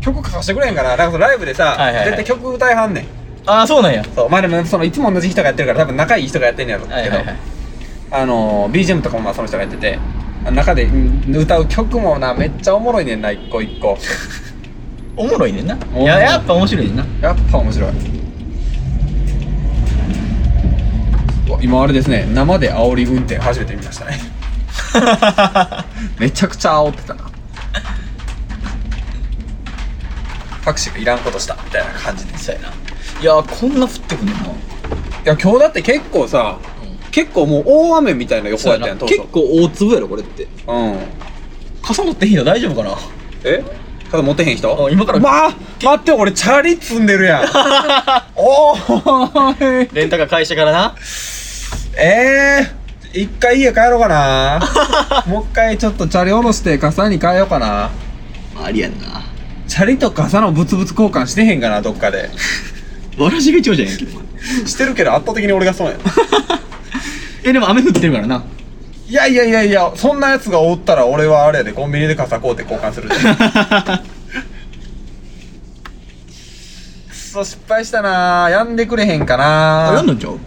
曲書かせてくれへんかな。だからそのライブでさ、はいはいはい。絶対曲歌いはんねん。ああそうなんや。そう。まあでもそのいつも同じ人がやってるから多分仲いい人がやってんやろうけど、はいはいはいあの BGM とかもまあその人がやってて中でうん歌う曲もなめっちゃおもろいねんな一個一個。おもろいねんな。おい。ややっぱ面白いねんな。やっぱ面白い。今あれですね生で煽り運転初めて見ましたね。めちゃくちゃ煽ってたな。タクシーがいらんことしたみたいな感じですそうやな。いやこんな降ってくんねんな。いや今日だって結構さ、結構もう大雨みたいな予報やったやん当初結構大粒やろこれって。うん。傘持っていいの大丈夫かな？え？肩持ってへん人？あ今からまあ待って俺チャリ積んでるやん。おーいレンタカー会社からな。えー、一回家帰ろうかな。もう一回ちょっとチャリ下ろして傘に変えようかな。ありやんな。チャリと傘のブツブツ交換してへんかなどっかで。わらしべ長者やんけしてるけど圧倒的に俺がそうやん えでも雨降ってるからな。いやいやいやいやそんなやつがおったら俺はあれやでコンビニで傘買うて交換するで。くそ失敗したな。やんでくれへんかな。あやんのんちゃう？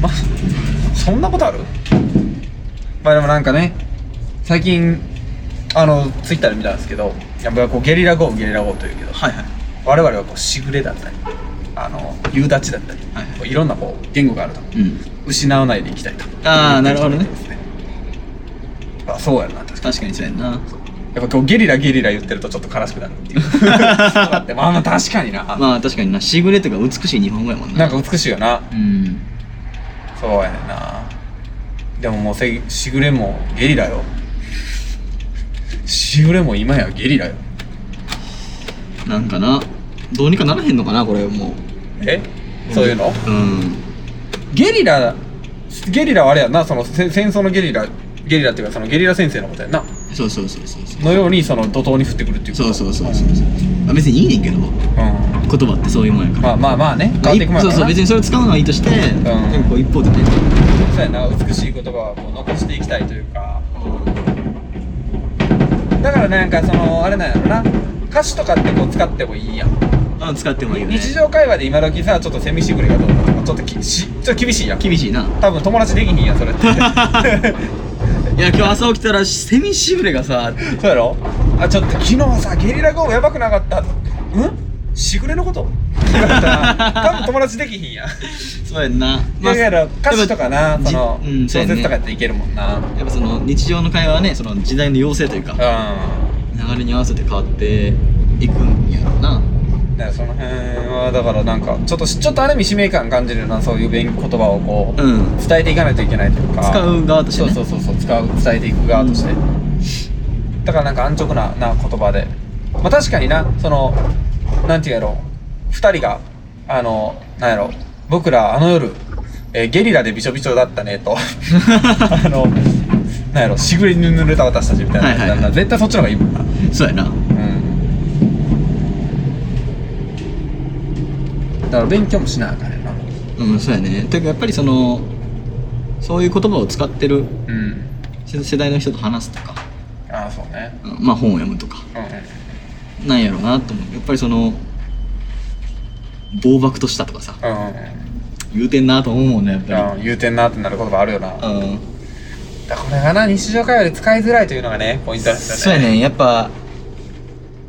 まそんなことある？まあでもなんかね最近あのツイッターで見たんですけどやっぱこうゲリラ豪雨ゲリラ豪雨というけどはいはい。我々はこうしぐれだったりあの夕立だったり、はいはい。ろんなこう言語があると。うん。失わないでいきたいと。ああなるほどね。あそうやな確かに。そうやんな。にやっぱこうゲリラゲリラ言ってるとちょっと悲しくなるっていう。あまあ確かにな、まあ確かにな。しぐれとか美しい日本語やもんな。なんか美しいよな。うん。そうやねんな。でももうせしぐれもゲリラよ。しぐれも今やゲリラよ。なんかな。どうにかならへんのかなこれもえ？そういうの？ううん。ゲリラゲリラはあれやんな。そのせ戦争のゲリラゲリラっていうかそのゲリラ先生のことやんな。そうそうそうそうそう。のようにその怒涛に降ってくるっていうそうそうそうそうそう。まあ別にいいねんけど。うん。言葉ってそういうもんやから。まあまあまあね。変わっていくもんやからな。そうそう別にそれ使うのはいいとして、でもこう一方でねそうやな。美しい言葉はこう残していきたいというか。だからなんかそのあれなんやろな。歌詞とかってこう使ってもいいやんあ使ってもいいよね。日常会話で今時さちょっとセミしぐれがどうだとか。ちょっときしちょっと厳しいやん。厳しいな。多分友達できひんやんそれ。っ ていや今日朝起きたらセミしぐれがさそうやろ？あちょっと昨日さゲリラ豪雨やばくなかった。うん？しぐれのこと？多分友達できひんやん。そうやんな、いやいや歌詞とかなそのじうん小説とかやっていけるもんな。やっぱその日常の会話はねその時代の要請というかうん。流れに合わせて変わっていくんやろうなだからその辺はだからなんかちょっとちょっとある意味使命感感じるようなそういう勉言葉をこう、うん。伝えていかないといけないというか。使う側としてね。そうそうそうそう使う伝えていく側として、だからなんか安直なな言葉で。まあ確かになそのなんていうやろ。二人があのなんやろ。僕らあの夜えーゲリラでびしょびしょだったねと。あのなんやろ。しぐれに濡れた私たちみたいなはいはい。絶対そっちの方がいいもんな。そうやなうんだから勉強もしなあかんやな。うんそうやね。てかやっぱりそのそういう言葉を使ってるうん。世世代の人と話すとか、ああそうね。うんまあ本を読むとか。うんなんやろうなと思う。やっぱりその暴漠としたとかさ。うんうん言うてんなと思うもんねやっぱうん言うてんなってなる言葉あるよな、うん。らこれがな日常会話で使いづらいというのがねポイントなんですそうよねやね。やっぱ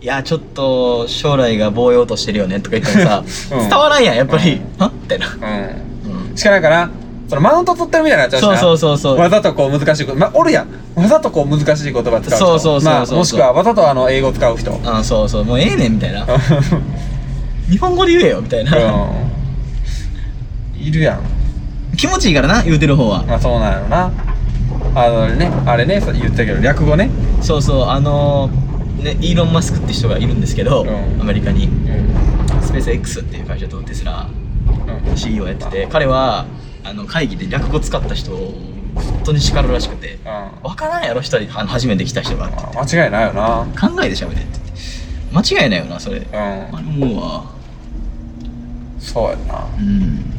いやちょっと将来が棒用としてるよねとか言ってもさ、うん。伝わらんやんやっぱり、うん。は？みたいな、うん。しかなんかなそのマウント取ってるみたいになっちゃうしなそうそうそうそう。わざとこう難しいことまあおるやん。わざとこう難しい言葉使う人。そうそうそうそう。まあ、もしくはわざとあの英語使う人。うんあそうそう。もうええねんみたいな。日本語で言えよみたいな、いるやん。気持ちいいからな言うてる方は。まあそうなんやろな。あのねあれね言ったけど略語ね。そうそう。あのーねイーロン・マスクって人がいるんですけど、うん。アメリカに。うん。スペース X っていう会社とテスラ CEO やってて彼はあの会議で略語使った人を本当に叱るらしくてうん。分からんやろ一人あの初めて来た人がって。まあ間違いないよな。考えてしゃべれって言って。間違いないよなそれ。うん。あれ思うわ。そうやな。うん。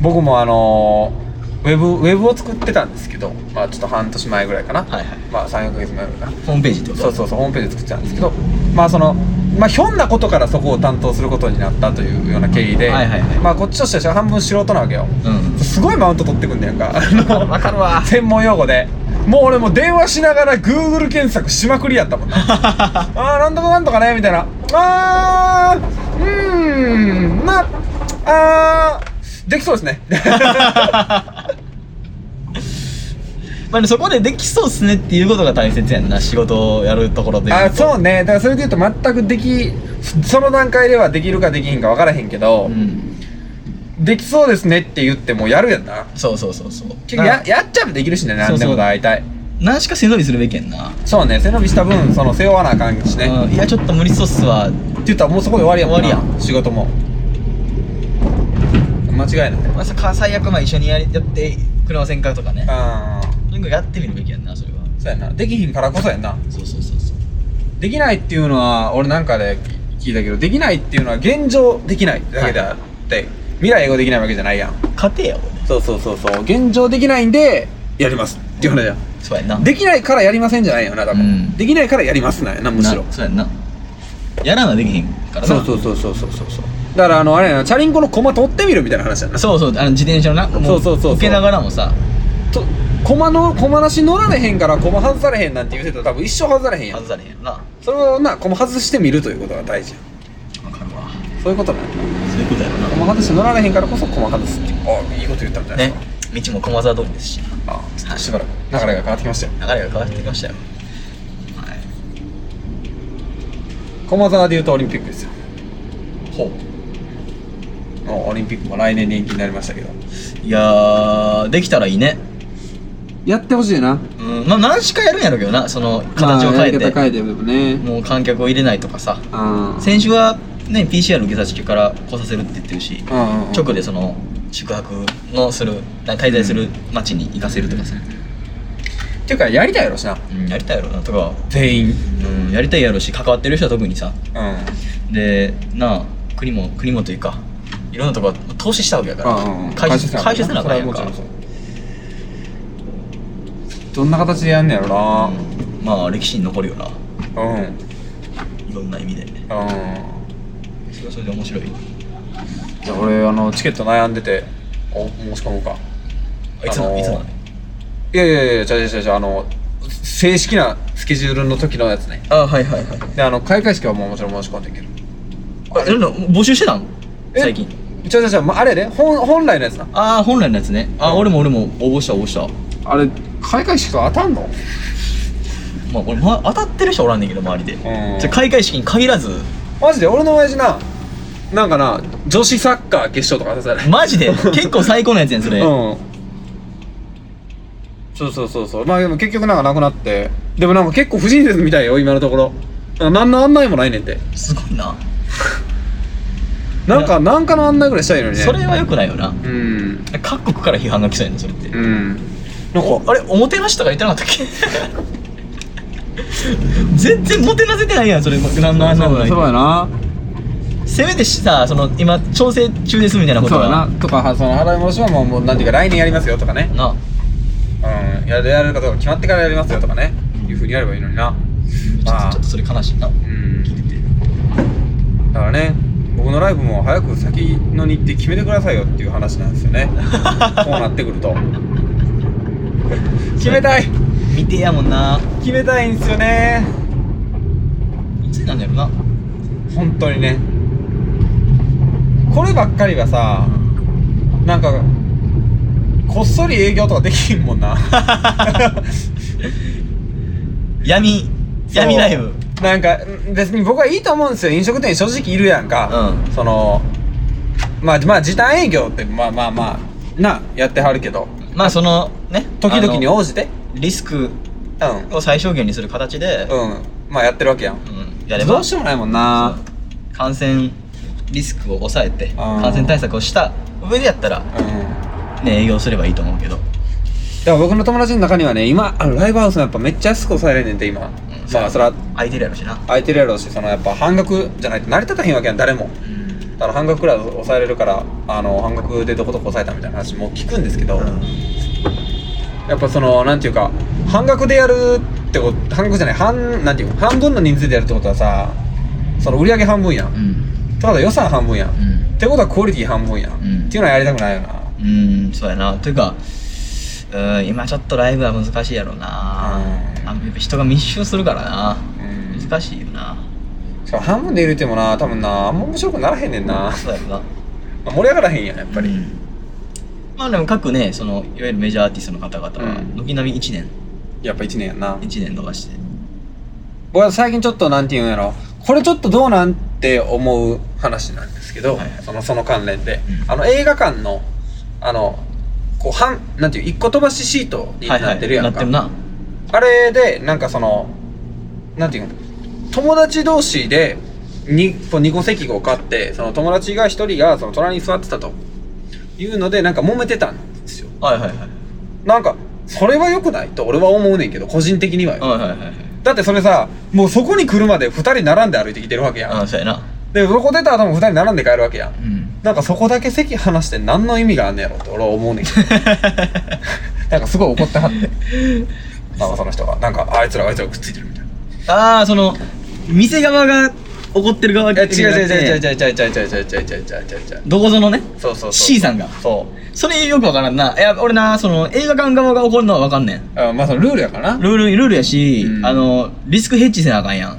僕もあのーウェブウェブを作ってたんですけどまあちょっと半年前ぐらいかな、はいはい。まあ34ヶ月前ぐらいかな。ホームページってこと？そうそうそうホームページ作ってたんですけどまあそのまあひょんなことからそこを担当することになったというような経緯で、はいはいはい。まあこっちとしては半分素人なわけよ。うんすごいマウント取ってくんねやんか。あのわかるわ。専門用語で。もう俺もう電話しながら Google 検索しまくりやったもんな。あーなんとかなんとかねみたいな。あーうーんまああーできそうですね まあ、そこでできそうっすねっていうことが大切やんな仕事をやるところで言あとそうね。だからそれで言うと全くできその段階ではできるかできひんか分からへんけど、うん。できそうですねって言ってもやるやんな。そうそうそうそう。ややっちゃえばできるしね何でも大体。何しか背伸びするべきやんな、そうね。背伸びした分その背負わなあかんしね、うん。いやちょっと無理そうっすわ。って言ったらもうそこで終わりやもんな。終わり仕事も。間違いない。まさか最悪まあ一緒にやりやって車せんかとかね。ああなんかやってみるべきやんな。それはそうやな。できひんからこそやんな。そうそうそうそうできないっていうのは俺なんかで聞いたけどできないっていうのは現状できないだけであって、未来英語できないわけじゃないやん。家庭やもんね。そうそうそうそう。現状できないんでやります。っていう話や。んそうやんな。できないからやりませんじゃないよな多分、うん。できないからやりますなんやなむしろ。なそうやんな。やらなできへんからな。そうそうそうそうそうそう。そうだからあのあれやなチャリンコのコマ取ってみるみたいな話やな。そうそうあの自転車のなもそうそうそうそう。受けながらもさ。とコマのコマなし乗られへんからコマ外されへんなんて言うてたら多分一生外されへんやん。外されへんな。わそれをなコマ外してみるということが大事やん。かるわ。そういうことなんやそういうことやろコマ外して乗られへんからこそコマ外すっていうあいいこと言ったんじゃな。いね。ですか道も駒沢通りですし。あちょっとしばらく。流れが変わってきましたよ。流れが変わってきましたよ。はい。駒沢でいうとオリンピックですよ。ほもうオリンピックも来年に延期になりましたけど。ういやーできたらいいねやってほしいな。うん。まあ何しかやるんやろうけどな。その形を変えて、変えてでもね。もう観客を入れないとかさ。うん。先週はね PCR 受けさせてから来させるって言ってるしうんうん直でその宿泊のする滞在する町に行かせるとかさ、っていうかやりたいやろしなうん、やりたいやろな。とか、全員。うん、やりたいやろし関わってる人は特にさ。うん。でなあ国も国もというかいろんなとこ投資したわけやから、回収回収せな。あかんやんかそれはもちろんそうどんな形でやんねやろうん。まあ歴史に残るよな。なうん。うんいろんな意味で。それはそれで面白い。じゃあ俺あのチケット悩んでて。お申し込もうか。あいつな、あのーいつなの？いやいやいやじゃあじゃあじゃああの正式なスケジュールの時のやつね。あはいはいはい。であの開会式はもうもちろん申し込んでいける。あえな募集してたんえ？最近。じゃあじゃあじゃあ、まあれね。本本来のやつなああ本来のやつね。あ、うん。俺も俺も応募した応募した。あれ開会式と当たんの？まあ俺、ま、当たってる人おらんねんけど周りで、ん。じゃあ開会式に限らず。マジで？俺の親父ななんかな女子サッカー決勝とかさせられマジで？結構最高のやつやんそれ、うん。そうそうそうそう。まあでも結局なんかなくなって。でもなんか結構不親切みたいよ今のところ。何の案内もないねんて。すごいな。なんかなんかの案内ぐらいしたらいいのにね。それはよくないよな。うん。各国から批判が来そうやねんそれって。うんなんかおあれおもてなしとか言ってなかったっけ？全然もてなせてないやんそれ何の案内もないそうやなせめてしさその今調整中ですみたいなことそうやはな。とかはその払い戻しはもうもうなんていうか来年やりますよとかね。なうんやるやるかどうか決まってからやりますよとかね。いうふうにやればいいのにな。ちょっまあ。とちょっとそれ悲しいな。うん。聞いててだからね僕のライブも早く先の日程決めてくださいよっていう話なんですよね。こうなってくると 決めたい。見てやもんな。決めたいんですよね。いつになんだよな。本当にね。こればっかりはさなんかこっそり営業とかできんもんな。闇闇ライブ。なんか別に僕はいいと思うんですよ。飲食店正直いるやんか、うそのまあまあ時短営業ってまあまあまあなやってはるけどまあそのね時々にあの応じて？リスクうん。を最小限にする形でうん。まあやってるわけやん。うんやれば。どうしようもないもんな。感染リスクを抑えてん。感染対策をした上でやったらうん。ね営業すればいいと思うけど。だから僕の友達の中にはね今あのライブハウスもやっぱめっちゃ安く抑えれんねんって今、まあそれは空いてるやろしな。空いてるやろうしそのやっぱ半額じゃないと成り立たへんわけやん誰もだから半額くらい抑えれるからあの半額でどこどこ抑えたみたいな話も聞くんですけど、やっぱそのなんていうか半額でやるってこと半額じゃない半なんていうの半分の人数でやるってことはさその売り上げ半分やん、ってうん。ことは予算半分やん、うってことはクオリティ半分やん、ん。っていうのはやりたくないよな。うんうんそうやな。というかうん今ちょっとライブは難しいやろうな。うん。あやっぱ人が密集するからな。うん。難しいよなしかも半分で入れてもな多分なあんま面白くならへんねんな。そうやろな。ま あ盛り上がらへんやんやっぱり、うん。まあでも各ねそのいわゆるメジャーアーティストの方々はうん。軒並み1年。やっぱ1年やんな。1年伸ばして。僕は最近ちょっとなんていうんやろ。これちょっとどうなんて思う話なんですけど、はいはい。そのその関連で、うん。あの映画館のあのこう半なんていう一個飛ばしシートになってるやんか、なってるな。あれでなんかそのなんていうの友達同士で 2, 2個席を買ってその友達が1人がその隣に座ってたと。いうのでなんか揉めてたんですよ。はいはいはい。なんかそれは良くないと俺は思うねんけど個人的にはよ。はいはいはい。はいだってそれさもうそこに来るまで2人並んで歩いてきてるわけやん。あそうやな。でそこ出た後も2人並んで帰るわけやん。うん。なんかそこだけ席離して何の意味があんねやろって俺は思うねんけど。なんかすごい怒ってはって。なんかその人がなんかあいつらあいつらくっついてるみたいなああその店側が怒ってる側いや違う違う違う違う違う違う違う違う違う違うどこぞのねそうそうそう C さんがそうそれよくわからんないや俺なその映画館側が怒るのはわかんねんあまあそのルールやからルールルールやし、うんあのリスクヘッジせなあかんやんう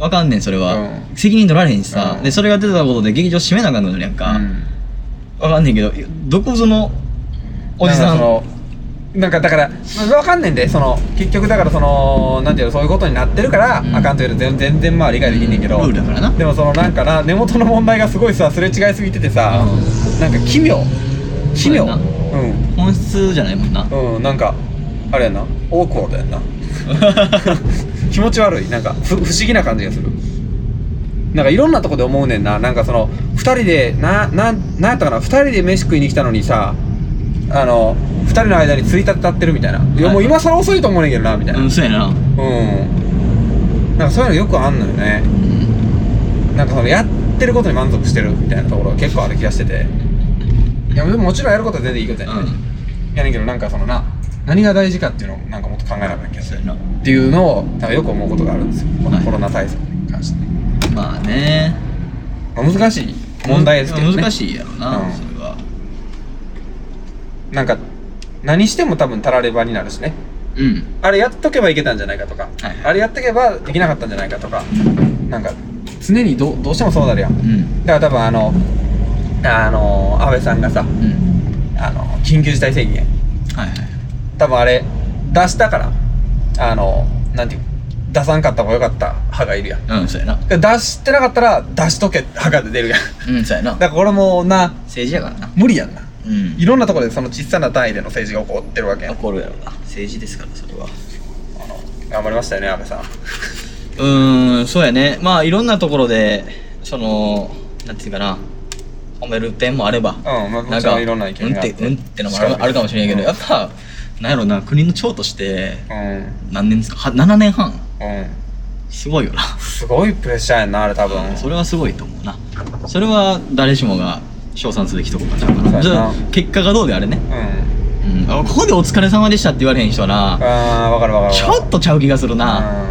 んわかんねんそれは、うん責任取られへんしさ、うんでそれが出たことで劇場閉めなあかんのやんか、うんわかんねんけどどこぞのおじさんなんかだからまあわかんねんでその結局だからそのなんていうのそういうことになってるから、うん。あかんというの全全然まあ理解できんねんけど、ルールだからな。でもそのなんかな根元の問題がすごいさすれ違いすぎててさ、なんか奇妙。奇妙。そうやな。うん。本質じゃないもんな。うんなんかあれやな。オークワードやんな。気持ち悪い。なんかふ不思議な感じがする。なんかいろんなとこで思うねんな。なんかその2人でなななんやったかな。2人で飯食いに来たのにさあの2人の間についたて立ってるみたいな。いやもう今更遅いと思うねんけどなみたいな。うんそうやな、うん。なんかそういうのよくあんのよね。うん。なんかそのやってることに満足してるみたいなところが結構ある気がしてて。いやでももちろんやることは全然いいことやね。ん、うん。やねんけどなんかそのな何が大事かっていうのをなんかもっと考えなきゃいけない。っていうのをなんかよく思うことがあるんですよ。このはい。コロナ対策に関して、まあね。まあ、難しい問題ですけどね。難しいやろな、うん。それは。なんか何しても多分たらればになるしね。うん。あれやっとけばいけたんじゃないかとか、はいはい。あれやっとけばできなかったんじゃないかとか。なんか常にどうどうしてもそうなるやん。うん。だから多分あのあの安倍さんがさうん。あの緊急事態宣言。はいはい多分あれ出したからあのなんていう出さんかった方がよかった派がいるやん。うんそうやな。出してなかったら出しとけ派が出るやん。うんそうやな。だからこれもうな政治やからな。無理やんなうん。いろんなところでその小さな単位での政治が起こってるわけやん。起こるやろな。政治ですからそれは。頑張りましたよね安倍さん。うーんそうやね。まあいろんなところでそのなんていうかな。褒める点もあれば。うんまあもなんかいろんな意見がうんってうんってのもあるかも。しれんけど、うんやっぱなんやろな国の長としてうん。何年ですか？は7年半。うん。すごいよな。すごいプレッシャーやんなあれ多分。それはすごいと思うな。それは誰しもが称賛すべきとこかちゃうかな。そうやな。じゃあ結果がどうであれね、うん。うん、あここでお疲れ様でしたって言われへん人はなあーわかるわかるちょっとちゃう気がするな、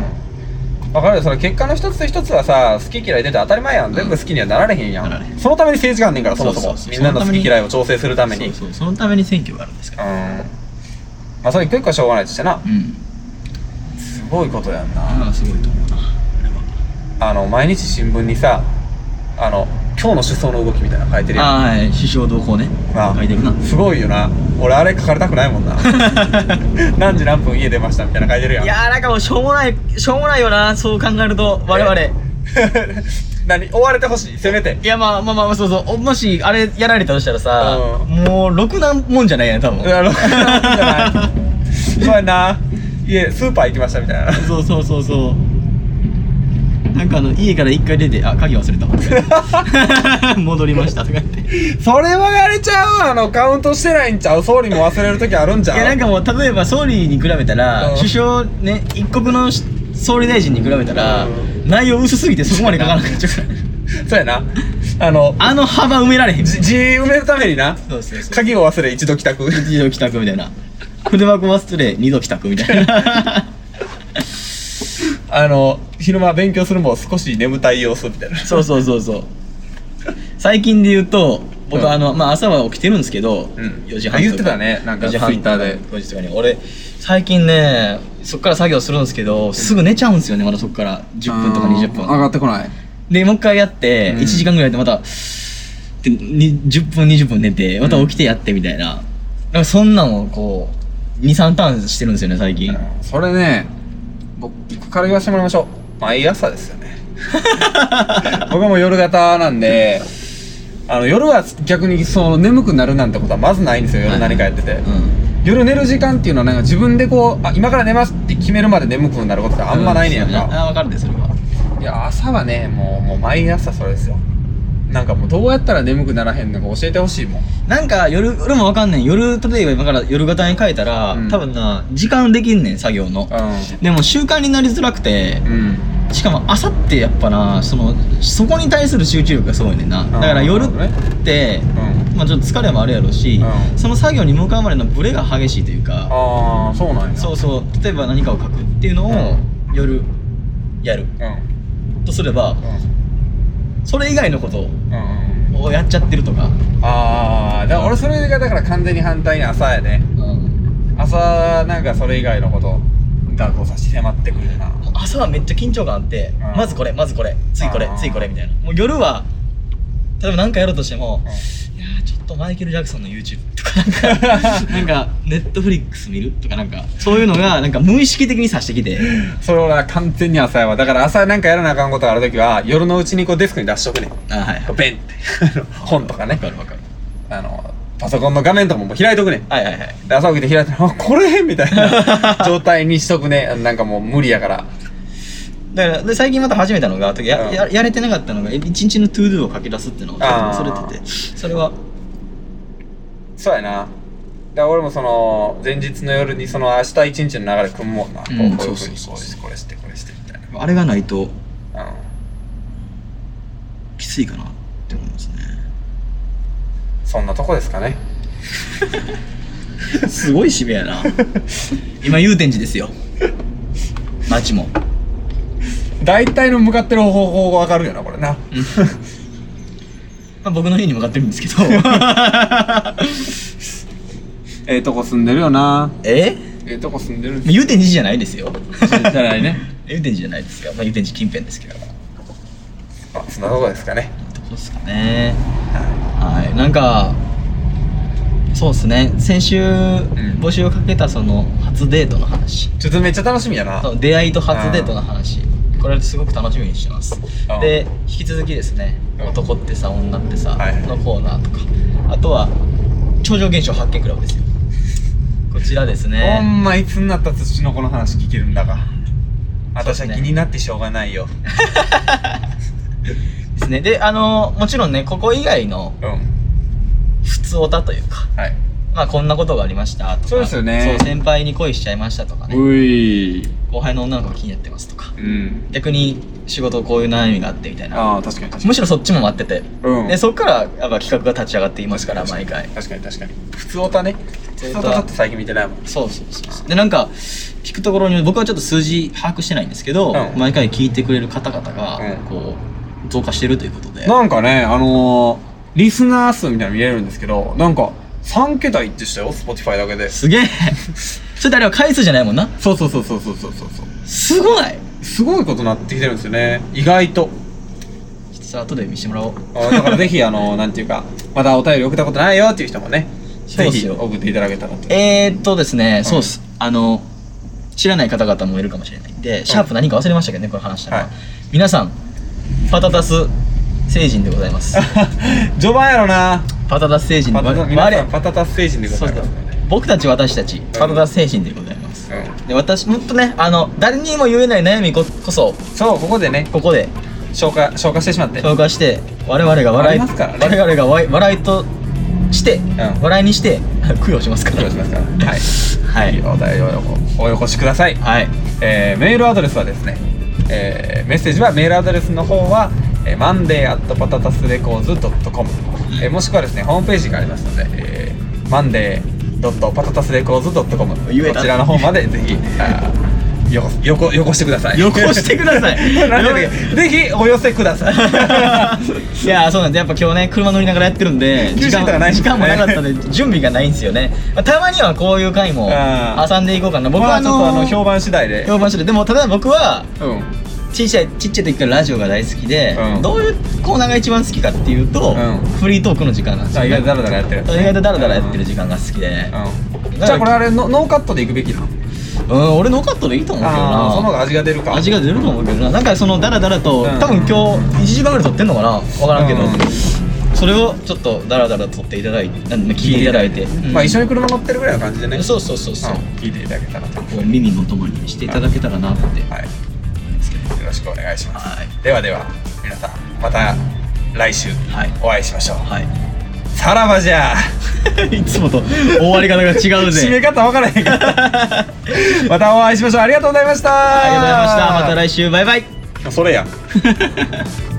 うん。わかるよその結果の一つ一つはさ好き嫌い出て当たり前やん。全部好きにはなられへんやん、なられへん。そのために政治があんねんからそもそも。そうそうそう。みんなの好き嫌いを調整するために。そうそうそのために選挙があるんですから。うん。まあそれ一個一個はしょうがないとしてな。うん。すごいことやんな。ああすごいと思うなあれは。あの毎日新聞にさあの今日の首相の動きみたいなの書いてるやん。ああはい。首相同行ね。あ書いてるな。すごいよな。俺あれ書かれたくないもんな。何時何分家出ましたみたいなの書いてるやん。いやーなんかもうしょうもないしょうもないよなそう考えると我々。何？追われてほしい？せめて。いやまあまあまあそうそう。もしあれやられたとしたらさ、うもうろくなもんじゃないやん多分あのそうやな 家スーパー行きましたみたいな。そうそうそうそうなんかあの家から一回出て「あ鍵忘れた。わ 」戻りました」とか言って。それはやれちゃうあのカウントしてないんちゃう？総理も忘れる時あるんちゃう？いやなんかもう例えば総理に比べたら、うん。首相ね一国のし総理大臣に比べたら、う内容薄すぎてそこまで書かなくなっちゃうから。そうやな。あのあの幅埋められへん。じ字埋めるためにな。そうそうそう。鍵を忘れ一度帰宅。一度帰宅みたいな。筆箱忘れ二度帰宅みたいなあの昼間勉強するも少し眠たい様子みたいな。そうそうそうそう。最近で言うと僕、うん。あのまあ朝は起きてるんですけど、うん。4時半とか言ってたね。なんか4時半 Twitter で。5時とかに。俺最近ねそっから作業するんですけどすぐ寝ちゃうんですよねまだそっから。10分とか20分。上がってこない。でもう一回やってうん。1時間ぐらいでまたでに10分20分寝てまた起きてやってみたいな,、なんかそんなんをこう23ターンしてるんですよね最近。それね僕から言わせてもらいましょう。毎朝ですよね。僕はもう夜型なんであの夜は逆にその眠くなるなんてことはまずないんですよ。夜何かやってて、うん。夜寝る時間っていうのはなんか自分でこうあ今から寝ますって決めるまで眠くなることってあんまないねやんか、あ分かるでそれは。いや朝はねもうもう毎朝それですよなんかもうどうやったら眠くならへんのか教えてほしいもん。なんか夜俺もわかんねん。夜例えば今から夜型に変えたら、うん。多分な時間できんねん作業の。でも習慣になりづらくてうん。うんしかも朝ってやっぱなそのそこに対する集中力がすごいねんな。だから夜って、うん。まあちょっと疲れもあるやろうし、うん。その作業に向かうまでのブレが激しいというか。ああそうなんや。そうそう。例えば何かを書くっていうのをう夜やるうん。とすればそれ以外のことをやっちゃってるとか、ああだから俺それがだから完全に反対に朝やね。うん。朝なんかそれ以外のこと。がこう差し迫ってくるな。朝はめっちゃ緊張感あって、うん。まずこれまずこれ次これうん次これみたいな。もう夜は例えば何かやろうとしても、ういやーちょっとマイケル・ジャクソンの YouTube とかなんか なんかネットフリックス見るとかなんかそういうのがなんか無意識的にさしてきて。んそれ俺は完全に朝やわ。だから朝なんかやらなあかんことがあるときは夜のうちにこうデスクに出しとくねん。あはいこうペンって。本とかね。わかるわかる。あのパソコンの画面とかももう開いとくねん。はいはいはい。で朝起きて開いたら、あ、これ？みたいな 状態にしとくね。なんかもう無理やから。だからで最近また始めたのがや,、うん。ややれてなかったのが一日の to do を書き出すっていうのをあー。忘れてて。それはそうやな。だ俺もその、前日の夜にその明日一日の流れ組むもんな。こうんうこういうふうにそうそうそうこうして、これして、これして、みたいな。あれがないとうん。きついかなって思いますねそんなとこですかね。すごい渋谷やな今祐天寺ですよ街も大体の向かってる方向がわかるよな、これな。まあ僕の家に向かってるんですけど。ええとこ住んでるよな。え？ええとこ住んでる。祐天寺じゃないですよ。じゃないね。祐天寺じゃないですよ、まあ、祐天寺近辺ですけど。あ、そんなとこですかね。どこですかね。はい。なんかそうっすね。先週募集をかけたその初デートの話。ちょっとめっちゃ楽しみやな。出会いと初デートの話これすごく楽しみにしてます。あで引き続きですねうん。男ってさ女ってさのコーナーとか。あとは超常現象発見クラブですよ。こちらですほねんまいつになったら土の子の話聞けるんだが。私は気になってしょうがないよ。ですね。で、あの、もちろんね、ここ以外のうん。普通オタというか、はい。まあこんなことがありましたとか。そうですよね。そう、先輩に恋しちゃいましたとかね。うい後輩の女の子が気になってますとか。うん逆に仕事こういう悩みがあってみたいな。ああ確かに確かむしろそっちも待ってて。にうんで、そっからやっぱ企画が立ち上がっていますから、毎回。確かに確かに普通オタね普通オタだって最近見てないもんそうそうそうそう。で、なんか、聞くところに、僕はちょっと数字把握してないんですけど、うん毎回聞いてくれる方々がうん、こう、増加してるということで。なんかねあのー、リスナー数みたいなの見れるんですけどなんか3桁いってしたよ Spotify だけですげえ。それであれは回数じゃないもんな。そうそうそうそうそうそうそう。すごい。すごいことなってきてるんですよね。意外と。ちょっとさ後で見してもらおう。あだからぜひあのなんていうかまだお便り送ったことないよっていう人もねぜひ送っていただけたらと。えー、っとですね、うん、そうっす。あの知らない方々もいるかもしれないんで、うん、シャープ何か忘れましたけどねこれ話したら、は。い、皆さんパタタス星人でございます。序盤やろな。パタタス星人でパタタス星人でございます、ね僕たち私たち、パタタス星人でございます。うん。で、私、もっとね、あの、誰にも言えない悩みここそ、そうここでね。ここで消化消化してしまって。紹介して、我々が笑い、ますからね。我々が笑いとして、ん。笑いにして、供養しますから。供養しますから。はい。はい。お便りをおよこしください。はい。えーメールアドレスはですね、えーメッセージはメールアドレスの方は、えー、monday.patatasrecords.com、えーもしくはですねホームページがありますので、えー、monday.patatasrecords.com こ言えた。ちらの方までぜひよこよこよこしてください。よこしてください。なんでぜひお寄せください。いやそうなんでやっぱ今日ね車乗りながらやってるんで九州とかないんですね。時間もなかったんで準備がないんですよね、まあたまにはこういう回も挟んでいこうかな。僕はちょっとあの評判判次第で。評判してるでもただ僕はうんちっちゃいちっちゃい時からラジオが大好きで、うん。どういうコーナーが一番好きかっていうと、うん。フリートークの時間なんですよあ意外とダラダラやってるやつ意外とダラダラやってる時間が好きで、うん。じゃあこれあれノノーカットでいくべきなのうん、俺ノーカットでいいと思うけどな。その方が味が出るか。味が出ると思うけどな。なんかそのダラダラと、うん。多分今日1時間ぐらい撮ってんのかな？分からんけど、うん。それをちょっとダラダラ撮っていただいて聞いていただいて、まあ一緒にに車乗ってるぐらいの感じでね。そうそうそうそう、うん。聞いていただけたらと。耳のともにしていただけたらなって。はいよろしくお願いします。はい。ではでは皆さんまた来週はい。お会いしましょう、はい。さらばじゃ。いつもと終わり方が違う締めぜ方分からへんけど。またお会いしましょう。ありがとうございました。ありがとうございました。また来週。バイバイ。それや